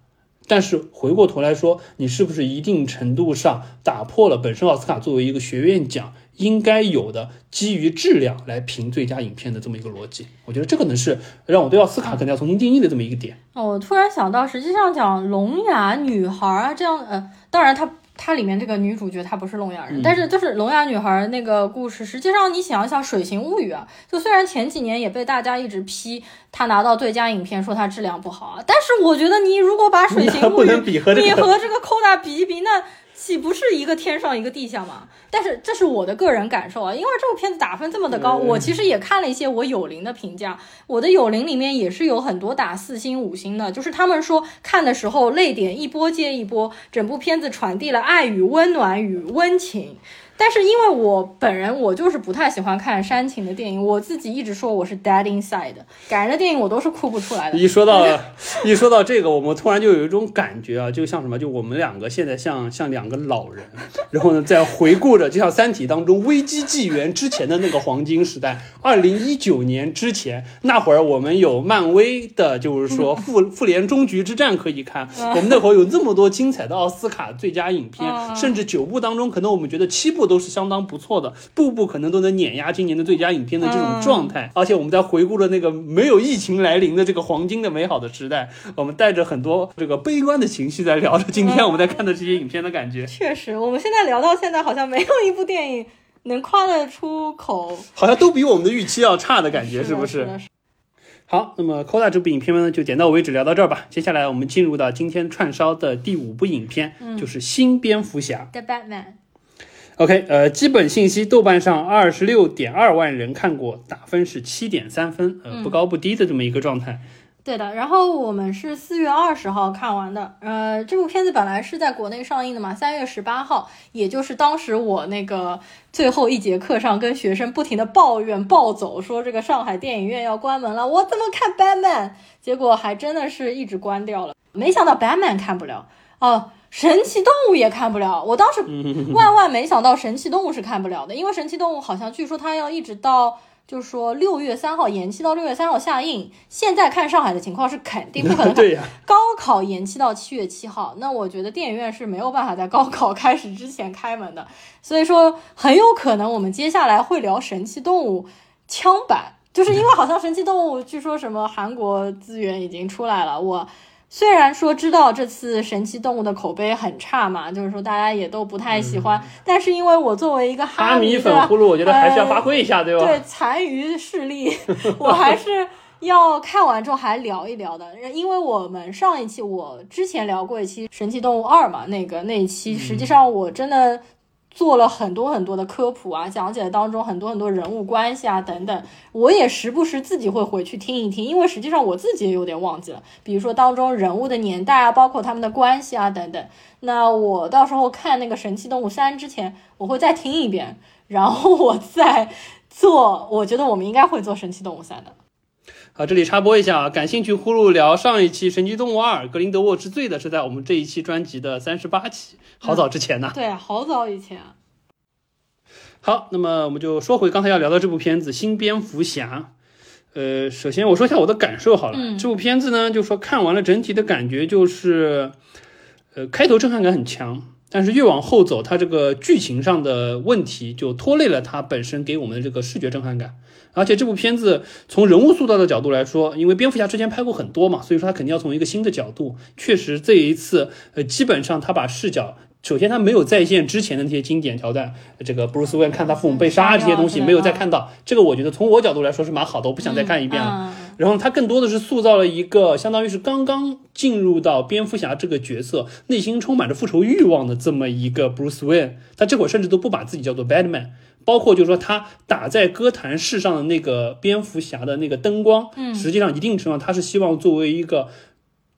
但是回过头来说，你是不是一定程度上打破了本身奥斯卡作为一个学院奖应该有的基于质量来评最佳影片的这么一个逻辑？我觉得这可能是让我对奥斯卡可能要重新定义的这么一个点。
哦，我突然想到，实际上讲聋哑女孩啊，这样，呃，当然她。它里面这个女主角她不是聋哑人，但是就是聋哑女孩那个故事，实际上你想一想《水形物语》啊，就虽然前几年也被大家一直批她拿到最佳影片，说它质量不好啊，但是我觉得你如果把《水形物语》[LAUGHS]
你和这
个 Coda 比一比，那。岂不是一个天上一个地下吗？但是这是我的个人感受啊，因为这部片子打分这么的高，我其实也看了一些我友邻的评价，我的友邻里面也是有很多打四星五星的，就是他们说看的时候泪点一波接一波，整部片子传递了爱与温暖与温情。但是因为我本人我就是不太喜欢看煽情的电影，我自己一直说我是 dead inside，感人的电影我都是哭不出来的。
一说到 [LAUGHS] 一说到这个，我们突然就有一种感觉啊，就像什么，就我们两个现在像像两个老人，然后呢在回顾着，就像《三体》当中危机纪元之前的那个黄金时代，二零一九年之前那会儿，我们有漫威的，就是说复 [LAUGHS] 复联终局之战可以看，我们那会儿有这么多精彩的奥斯卡最佳影片，甚至九部当中，可能我们觉得七部。都是相当不错的，步步可能都能碾压今年的最佳影片的这种状态。而且我们在回顾了那个没有疫情来临的这个黄金的美好的时代，我们带着很多这个悲观的情绪在聊着今天我们在看的这些影片的感觉。
确实，我们现在聊到现在，好像没有一部电影能夸得出口，
好像都比我们的预期要差的感觉，是不是？好，那么《Coda》这部影片呢，就点到为止，聊到这儿吧。接下来我们进入到今天串烧的第五部影片，就是《新蝙蝠侠》
The Batman。
OK，呃，基本信息，豆瓣上二十六点二万人看过，打分是七点三分，呃，不高不低的这么一个状态。
对的，然后我们是四月二十号看完的，呃，这部片子本来是在国内上映的嘛，三月十八号，也就是当时我那个最后一节课上跟学生不停的抱怨暴走，说这个上海电影院要关门了，我怎么看 Batman？结果还真的是一直关掉了，没想到 Batman 看不了哦。神奇动物也看不了，我当时万万没想到神奇动物是看不了的，因为神奇动物好像据说它要一直到就是说六月三号延期到六月三号下映。现在看上海的情况是肯定不可能 [LAUGHS]
对呀、
高考延期到七月七号，那我觉得电影院是没有办法在高考开始之前开门的，所以说很有可能我们接下来会聊《神奇动物》枪版，就是因为好像《神奇动物》据说什么韩国资源已经出来了，我。虽然说知道这次神奇动物的口碑很差嘛，就是说大家也都不太喜欢，但是因为我作为一个
嗯哈
迷
迷粉呼噜，我觉得还是要发挥一下，对吧？
对残余势力，我还是要看完之后还聊一聊的，因为我们上一期我之前聊过一期《神奇动物二》嘛，那个那一期实际上我真的。做了很多很多的科普啊，讲解当中很多很多人物关系啊等等，我也时不时自己会回去听一听，因为实际上我自己也有点忘记了，比如说当中人物的年代啊，包括他们的关系啊等等。那我到时候看那个《神奇动物三》之前，我会再听一遍，然后我再做。我觉得我们应该会做《神奇动物三》的。
好，这里插播一下啊，感兴趣呼噜聊上一期《神奇动物二：格林德沃之罪》的是在我们这一期专辑的三十八期，好早之前呢。
对啊，好早以前啊。[LAUGHS]
好，那么我们就说回刚才要聊的这部片子《新蝙蝠侠》。呃，首先我说一下我的感受好了，
嗯
这部片子呢，就说看完了整体的感觉就是，呃，开头震撼感很强，但是越往后走，它这个剧情上的问题就拖累了它本身给我们的这个视觉震撼感。而且这部片子从人物塑造的角度来说，因为蝙蝠侠之前拍过很多嘛，所以说他肯定要从一个新的角度。确实这一次，呃，基本上他把视角，首先他没有再现之前的那些经典桥段，这个 Bruce Wayne 看他父母被杀这些东西没有再看到。这个我觉得从我角度来说是蛮好的，我不想再看一遍了。
嗯
然后他更多的是塑造了一个相当于是刚刚进入到蝙蝠侠这个角色，内心充满着复仇欲望的这么一个 Bruce Wayne。他这会儿甚至都不把自己叫做 Batman，包括就是说他打在哥谭市上的那个蝙蝠侠的那个灯光，
嗯
实际上一定程度上他是希望作为一个。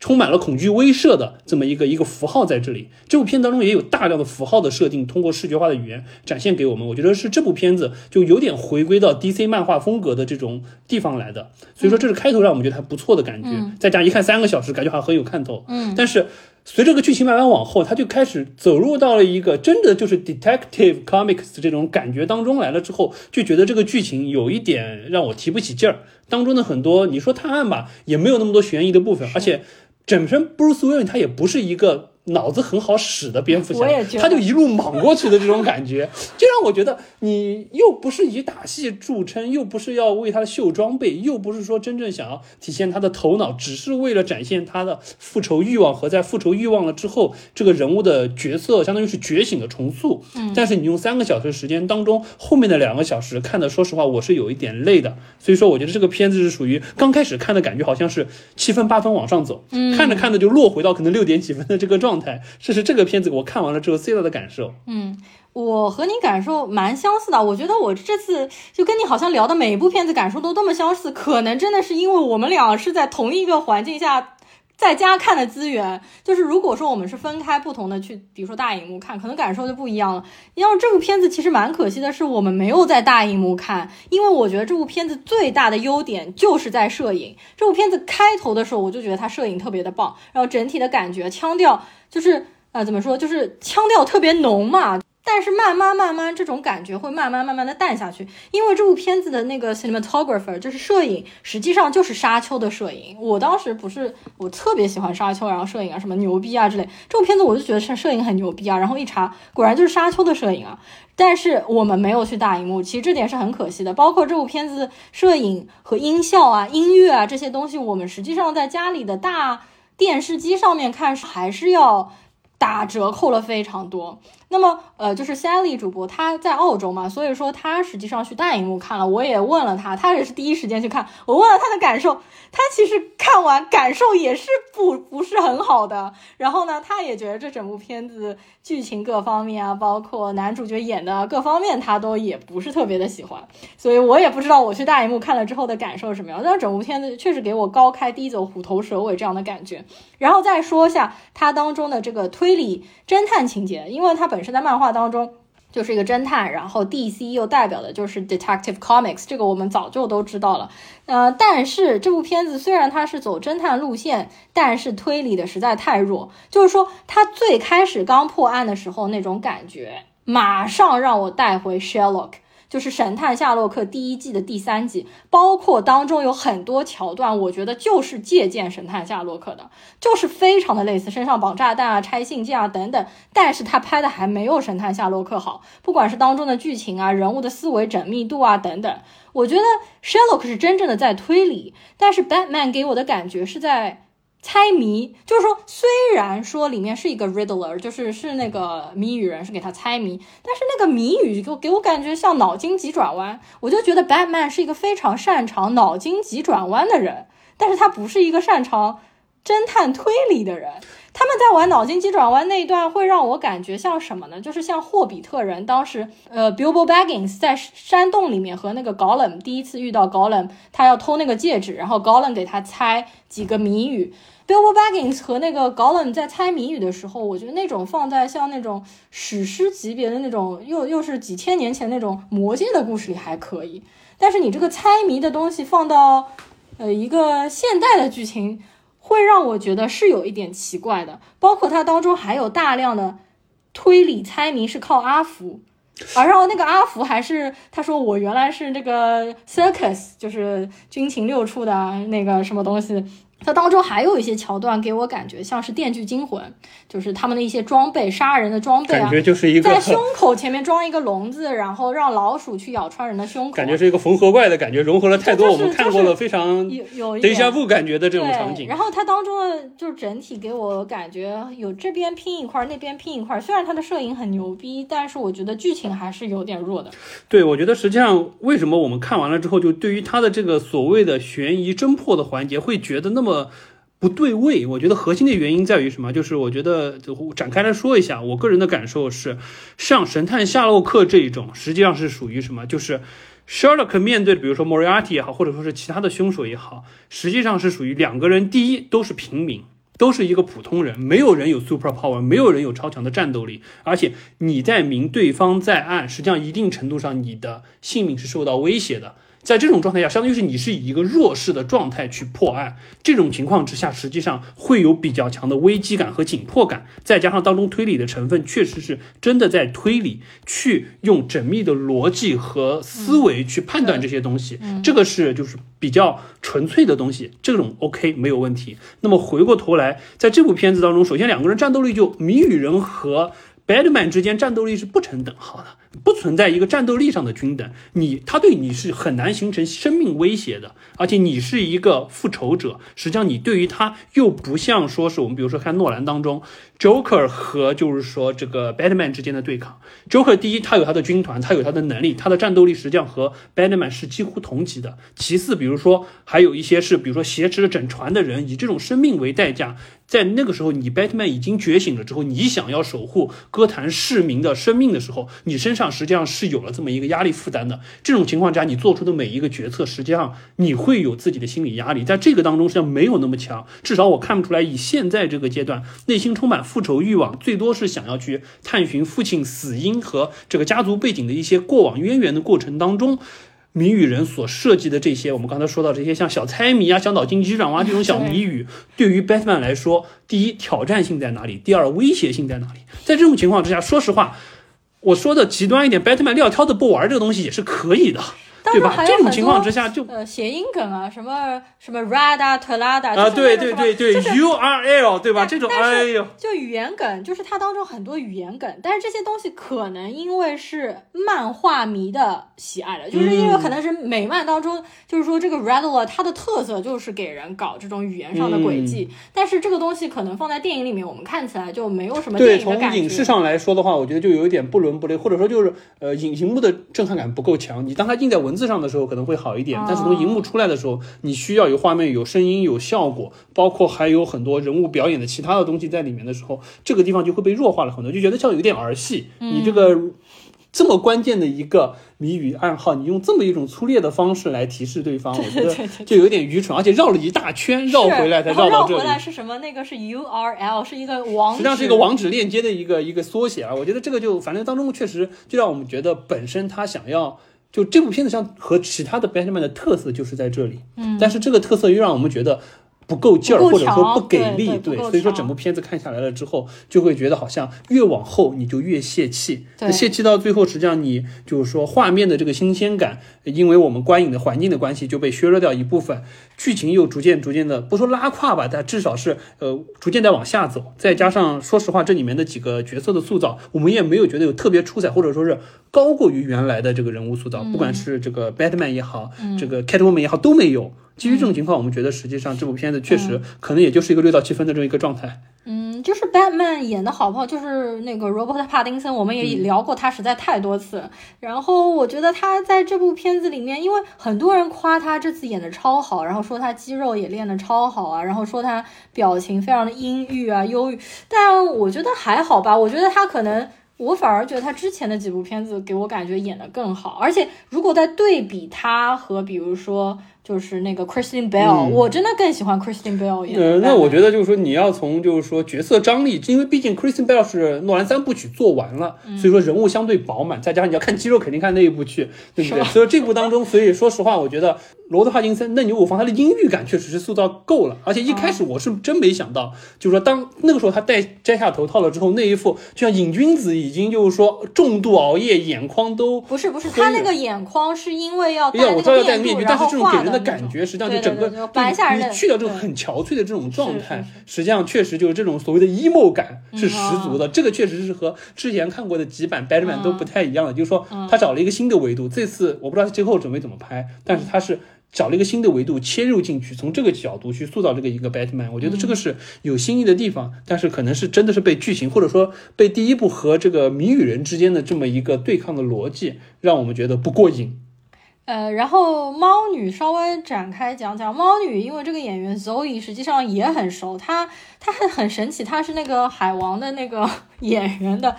充满了恐惧威慑的这么一个一个符号在这里，这部片当中也有大量的符号的设定，通过视觉化的语言展现给我们。我觉得是这部片子就有点回归到 DC 漫画风格的这种地方来的，所以说这是开头让我们觉得还不错的感觉。再加上一看三个小时，感觉好像很有看头。
嗯，
但是随着这个剧情慢慢往后，他就开始走入到了一个真的就是 detective comics 这种感觉当中来了之后，就觉得这个剧情有一点让我提不起劲儿。当中的很多你说探案吧，也没有那么多悬疑的部分，而且整身 Bruce Wayne 他也不是一个。脑子很好使的蝙蝠侠他就一路莽过去的这种感觉，[LAUGHS] 就让我觉得你又不是以打戏著称，又不是要为他的秀装备，又不是说真正想要体现他的头脑，只是为了展现他的复仇欲望和在复仇欲望了之后，这个人物的角色相当于是觉醒的重塑。嗯，但是你用三个小时时间当中，后面的两个小时看的，说实话我是有一点累的。所以说，我觉得这个片子是属于刚开始看的感觉，好像是七分八分往上走，
嗯。
看着看着就落回到可能六点几分的这个状态。这是这个片子我看完了之后最大的感受。
嗯，我和你感受蛮相似的。我觉得我这次就跟你好像聊的每一部片子感受都这么相似，可能真的是因为我们俩是在同一个环境下。在家看的资源，就是如果说我们是分开不同的去，比如说大荧幕看，可能感受就不一样了。因为这部片子其实蛮可惜的是，我们没有在大荧幕看，因为我觉得这部片子最大的优点就是在摄影。这部片子开头的时候，我就觉得它摄影特别的棒，然后整体的感觉腔调就是呃怎么说，就是腔调特别浓嘛。但是慢慢慢慢，这种感觉会慢慢慢慢的淡下去，因为这部片子的那个 cinematographer 就是摄影，实际上就是沙丘的摄影。我当时不是我特别喜欢沙丘，然后摄影啊什么牛逼啊之类，这部片子我就觉得是摄影很牛逼啊，然后一查果然就是沙丘的摄影啊。但是我们没有去大荧幕，其实这点是很可惜的。包括这部片子摄影和音效啊、音乐啊这些东西，我们实际上在家里的大电视机上面看还是要打折扣了非常多。那么，呃，就是 Sally 主播，她在澳洲嘛，所以说她实际上去大荧幕看了。我也问了她，她也是第一时间去看。我问了她的感受，她其实看完感受也是不不是很好的。然后呢，她也觉得这整部片子剧情各方面啊，包括男主角演的各方面，她都也不是特别的喜欢。所以我也不知道我去大荧幕看了之后的感受是什么样。但是整部片子确实给我高开低走、虎头蛇尾这样的感觉。然后再说一下它当中的这个推推理侦探情节，因为它本身在漫画当中就是一个侦探，然后 DC 又代表的就是 Detective Comics，这个我们早就都知道了。呃，但是这部片子虽然它是走侦探路线，但是推理的实在太弱，就是说他最开始刚破案的时候那种感觉，马上让我带回 Sherlock。就是《神探夏洛克》第一季的第三季，包括当中有很多桥段，我觉得就是借鉴《神探夏洛克》的，就是非常的类似，身上绑炸弹啊、拆信件啊等等。但是他拍的还没有《神探夏洛克》好，不管是当中的剧情啊、人物的思维缜密度啊等等，我觉得 Sherlock 是真正的在推理，但是 Batman 给我的感觉是在。猜谜，就是说，虽然说里面是一个 riddler，就是是那个谜语人，是给他猜谜，但是那个谜语给我给我感觉像脑筋急转弯，我就觉得 Batman 是一个非常擅长脑筋急转弯的人，但是他不是一个擅长侦探推理的人。他们在玩脑筋急转弯那一段，会让我感觉像什么呢？就是像霍比特人当时，呃，Bilbo Baggins 在山洞里面和那个 Gollum 第一次遇到 Gollum，他要偷那个戒指，然后 Gollum 给他猜几个谜语。Bilbo Baggins 和那个 Gollum 在猜谜语的时候，我觉得那种放在像那种史诗级别的那种，又又是几千年前那种魔戒的故事里还可以，但是你这个猜谜的东西放到，呃，一个现代的剧情。会让我觉得是有一点奇怪的，包括它当中还有大量的推理猜谜是靠阿福，而然后那个阿福还是他说我原来是那个 circus，就是军情六处的那个什么东西。它当中还有一些桥段给我感觉像是《电锯惊魂》，就是他们的一些装备，杀人的装备啊，
感觉就是一个
在胸口前面装一个笼子，然后让老鼠去咬穿人的胸口，
感觉是一个缝合怪的感觉，融合了太多我们看过了非常
有有
等一下不感觉的这种场景。
然后它当中的就是整体给我感觉有这边拼一块，那边拼一块，虽然它的摄影很牛逼，但是我觉得剧情还是有点弱的。
对，我觉得实际上为什么我们看完了之后，就对于它的这个所谓的悬疑侦破的环节会觉得那么。呃不对位，我觉得核心的原因在于什么？就是我觉得展开来说一下，我个人的感受是，像神探夏洛克这一种，实际上是属于什么？就是 Sherlock 面对的，比如说 Moriarty 也好，或者说是其他的凶手也好，实际上是属于两个人，第一都是平民，都是一个普通人，没有人有 super power，没有人有超强的战斗力，而且你在明，对方在暗，实际上一定程度上你的性命是受到威胁的。在这种状态下，相当于是你是以一个弱势的状态去破案。这种情况之下，实际上会有比较强的危机感和紧迫感，再加上当中推理的成分，确实是真的在推理，去用缜密的逻辑和思维去判断这些东西。这个是就是比较纯粹的东西，这种 OK 没有问题。那么回过头来，在这部片子当中，首先两个人战斗力就谜语人和。Badman 之间战斗力是不成等号的，不存在一个战斗力上的均等。你他对你是很难形成生命威胁的，而且你是一个复仇者，实际上你对于他又不像说是我们比如说看诺兰当中。Joker 和就是说这个 Batman 之间的对抗，Joker 第一，他有他的军团，他有他的能力，他的战斗力实际上和 Batman 是几乎同级的。其次，比如说还有一些是，比如说挟持了整船的人，以这种生命为代价，在那个时候，你 Batman 已经觉醒了之后，你想要守护哥谭市民的生命的时候，你身上实际上是有了这么一个压力负担的。这种情况之下，你做出的每一个决策，实际上你会有自己的心理压力，在这个当中实际上没有那么强，至少我看不出来，以现在这个阶段，内心充满。复仇欲望最多是想要去探寻父亲死因和这个家族背景的一些过往渊源的过程当中，谜语人所设计的这些，我们刚才说到这些像小猜谜啊、小脑筋急转弯这种小谜语，对于 Batman 来说，第一挑战性在哪里？第二威胁性在哪里？在这种情况之下，说实话，我说的极端一点，Batman 撂挑子不玩这个东西也是可以的。对吧？这种情况之下就
呃谐音梗啊，什么什么 rada telada
啊，对对对对，U R L 对吧？这种哎呦，
就语言梗，就是它当中很多语言梗，但是这些东西可能因为是漫画迷的喜爱的，就是因为可能是美漫当中，就是说这个 radler 它的特色就是给人搞这种语言上的轨迹，但是这个东西可能放在电影里面，我们看起来就没有什么
对从影视上来说的话，我觉得就有一点不伦不类，或者说就是呃影荧幕的震撼感不够强，你当它印在文字。上的时候可能会好一点，但是从荧幕出来的时候，你需要有画面、有声音、有效果，包括还有很多人物表演的其他的东西在里面的时候，这个地方就会被弱化了很多，就觉得像有点儿戏。你这个这么关键的一个谜语暗号，你用这么一种粗略的方式来提示对方，我觉得就有点愚蠢，而且绕了一大圈绕回来才绕到这里。
回 [LAUGHS] 来是什么？那个是 U R L，是一个网，
实际上是一个网址链接的一个一个缩写啊。我觉得这个就反正当中确实就让我们觉得本身他想要。就这部片子上和其他的 Batman 的特色就是在这里，
嗯，
但是这个特色又让我们觉得不够劲儿，或者说不给力，
对
所以说整部片子看下来了之后，就会觉得好像越往后你就越泄气，
对
泄气到最后，实际上你就是说画面的这个新鲜感，因为我们观影的环境的关系就被削弱掉一部分，剧情又逐渐逐渐的不说拉胯吧，但至少是呃逐渐在往下走，再加上说实话，这里面的几个角色的塑造，我们也没有觉得有特别出彩，或者说是高过于原来的这个人物塑造，不管是这个 Batman 也好，这个 Catwoman 也好，都没有。基于这种情况，我们觉得实际上这部片子确实可能也就是一个六到七分的这么一个状态。
嗯，就是 Batman 演的好不好，就是那个 Robert 帕丁森，我们也聊过他实在太多次。然后我觉得他在这部片子里面，因为很多人夸他这次演的超好，然后说他肌肉也练的超好啊，然后说他表情非常的阴郁啊、忧郁。但我觉得还好吧，我觉得他可能。我反而觉得他之前的几部片子给我感觉演得更好，而且如果在对比他和比如说就是那个 Christian Bale，、我真的更喜欢 Christian 的。
呃，那我觉得就是说，你要从就是说角色张力，因为毕竟 Christian Bell 是诺兰三部曲做完了，所以说人物相对饱满，再加上你要看肌肉，肯定看那一部去，对不对？所以这部当中，所以说实话，我觉得罗德·帕金森、嫩牛五方他的阴郁感确实是塑造够了，而且一开始我是真没想到，就是说当那个时候他戴摘下头套了之后，那一副就像瘾君子已经就是说重度熬夜，眼眶都
不是不是，他那个眼眶是因为要戴
呀，
那
我知道要
个面具，
戴面具，
然后
但是这种给人
的
感觉，实际上就整个你去掉这种很憔悴的这种状态，实际上确实就是这种所谓的 emo 感是十
嗯
足的。这个确实是和之前看过的几版 Batman 都不太一样的，就是说
嗯
他找了一个新的维度。这次我不知道他最后准备怎么拍，但是他是。找了一个新的维度切入进去，从这个角度去塑造这个一个 Batman，我觉得这个是有新意的地方，但是可能是真的是被剧情或者说被第一部和这个谜语人之间的这么一个对抗的逻辑，让我们觉得不过瘾。
呃，然后猫女稍微展开讲讲，猫女因为这个演员 Zoe 实际上也很熟，她她很很神奇，她是那个海王的那个 [LAUGHS] 演员的。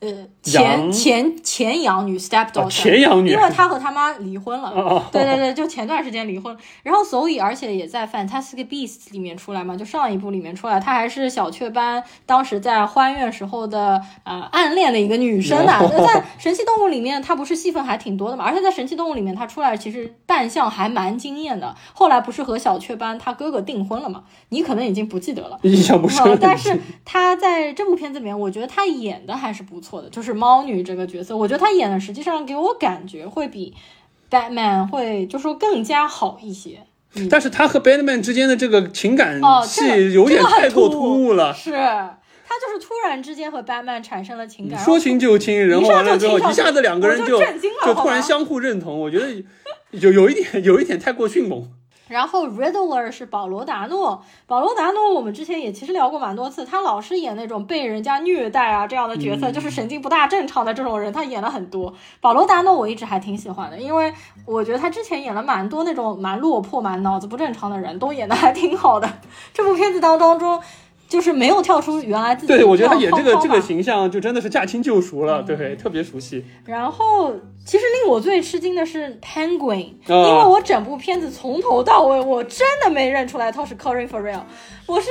呃，前前前养女 stepdaughter，、
啊前养女。
因为她和她妈离婚了，
哦
对对对，就前段时间离婚。然后所以而且也在 Fantastic Beasts 里面出来嘛，就上一部里面出来，她还是小雀斑当时在欢悦时候的呃暗恋的一个女生呐、
哦。
在神奇动物里面，她不是戏份还挺多的嘛，而且在神奇动物里面，她出来其实扮相还蛮惊艳的。后来不是和小雀斑她哥哥订婚了嘛？你可能已经不记得了。
印象不深了。
呃，但是她在这部片子里面，我觉得她演的还是不错的，就是猫女这个角色，我觉得她演的实际上给我感觉会比 Batman 会就说更加好一些。
嗯但是她和 Batman 之间的这个情感
哦
戏有点太过
突
突兀了，
是，她就是突然之间和 Batman 产生了情感，
说亲就亲，然后完了之后
一下
子两个人
我就震惊了
就突然相互认同，我觉得有有一点有一点太过迅猛。
然后 Riddler 是保罗达诺，保罗达诺我们之前也其实聊过蛮多次，他老是演那种被人家虐待啊这样的角色，就是神经不大正常的这种人，他演了很多。保罗达诺我一直还挺喜欢的，因为我觉得他之前演了蛮多那种蛮落魄、蛮脑子不正常的人，都演的还挺好的。这部片子当当中。就是没有跳出原来自己
对，我觉得他演这个这个形象就真的是驾轻就熟了，对，特别熟悉。
然后，其实令我最吃惊的是 Penguin，、
啊
因为我整部片子从头到尾，我真的没认出来他是 Corey f o r r e l l 我是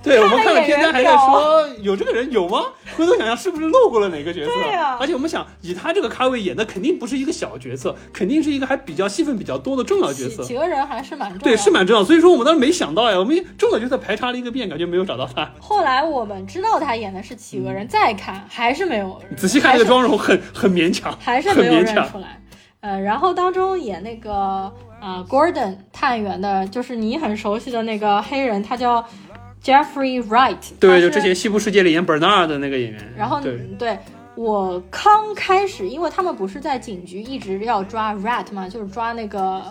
对，我们看了片单还在说有这个人有吗？回头想想是不是漏过了哪个角色？
对呀
而且我们想以他这个咖位演的肯定不是一个小角色，肯定是一个还比较戏份比较多的重要角色。
几几个人还是蛮重要。
对，是蛮重要。所以说我们当时没想到呀，我们重要角色排查了一个遍，感觉没有找到他。
后来我们知道他演的是企鹅人，再看还是没有，
仔细看这个妆容很很勉强，
还是没有认
强。
出来。呃，然后当中演那个呃 Gordon 探员的，就是你很熟悉的那个黑人，他叫 Jeffrey Wright，
对，就之前西部世界里演 Bernard 的那个演员。
然后
对，
对我刚开始，因为他们不是在警局一直要抓 rat 嘛，就是抓那个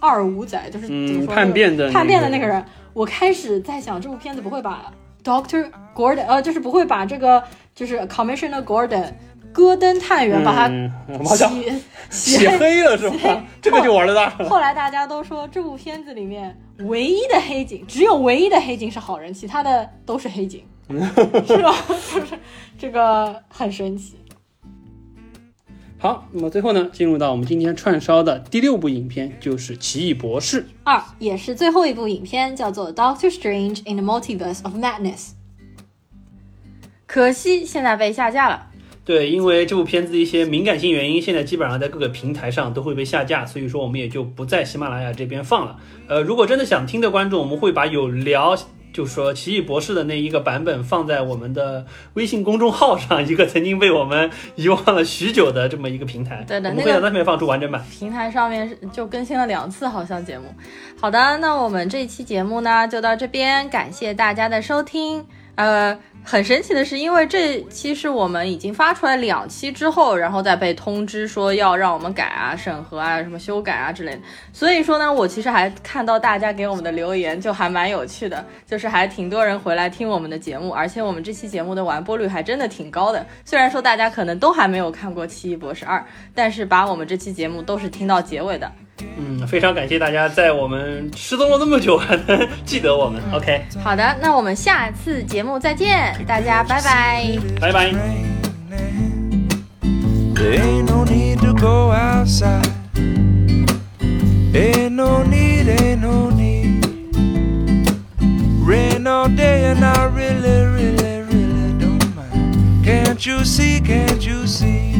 二五仔，就是怎么
嗯，
说、
叛变的
叛变的
那
那个人。我开始在想，这部片子不会把 Doctor Gordon，呃，就是不会把这个就是 Commissioner Gordon 戈登探员把他洗
洗黑了是吧？[LAUGHS] 这个就玩的大了。
后来大家都说这部片子里面唯一的黑警，只有唯一的黑警是好人，其他的都是黑警，[LAUGHS] 是吧？[LAUGHS] 就是这个很神奇。
好，那么最后呢，进入到我们今天串烧的第六部影片，就是《奇异博士》。
二也是最后一部影片，叫做《Doctor Strange in the Multiverse of Madness》。可惜现在被下架了。
对，因为这部片子一些敏感性原因，现在基本上在各个平台上都会被下架，所以说我们也就不在喜马拉雅这边放了。呃，如果真的想听的观众，我们会把有聊。就是说，奇异博士的那一个版本放在我们的微信公众号上，一个曾经被我们遗忘了许久的这么一个平台。
对的，
我们会在那边放出完整版。
平台上面就更新了两次，好像节目。好的，那我们这一期节目呢，就到这边，感谢大家的收听。呃。很神奇的是，因为这期是我们已经发出来两期之后，然后再被通知说要让我们改啊、审核啊、什么修改啊之类的。所以说呢，我其实还看到大家给我们的留言，就还蛮有趣的，就是还挺多人回来听我们的节目，而且我们这期节目的完播率还真的挺高的。虽然说大家可能都还没有看过《奇异博士二》，但是把我们这期节目都是听到结尾的。
嗯，非常感谢大家在我们失踪了那么久还能记得我们。OK，
好的，那我们下次节目再见，大家拜拜，
拜拜。Can't you see, can't you see?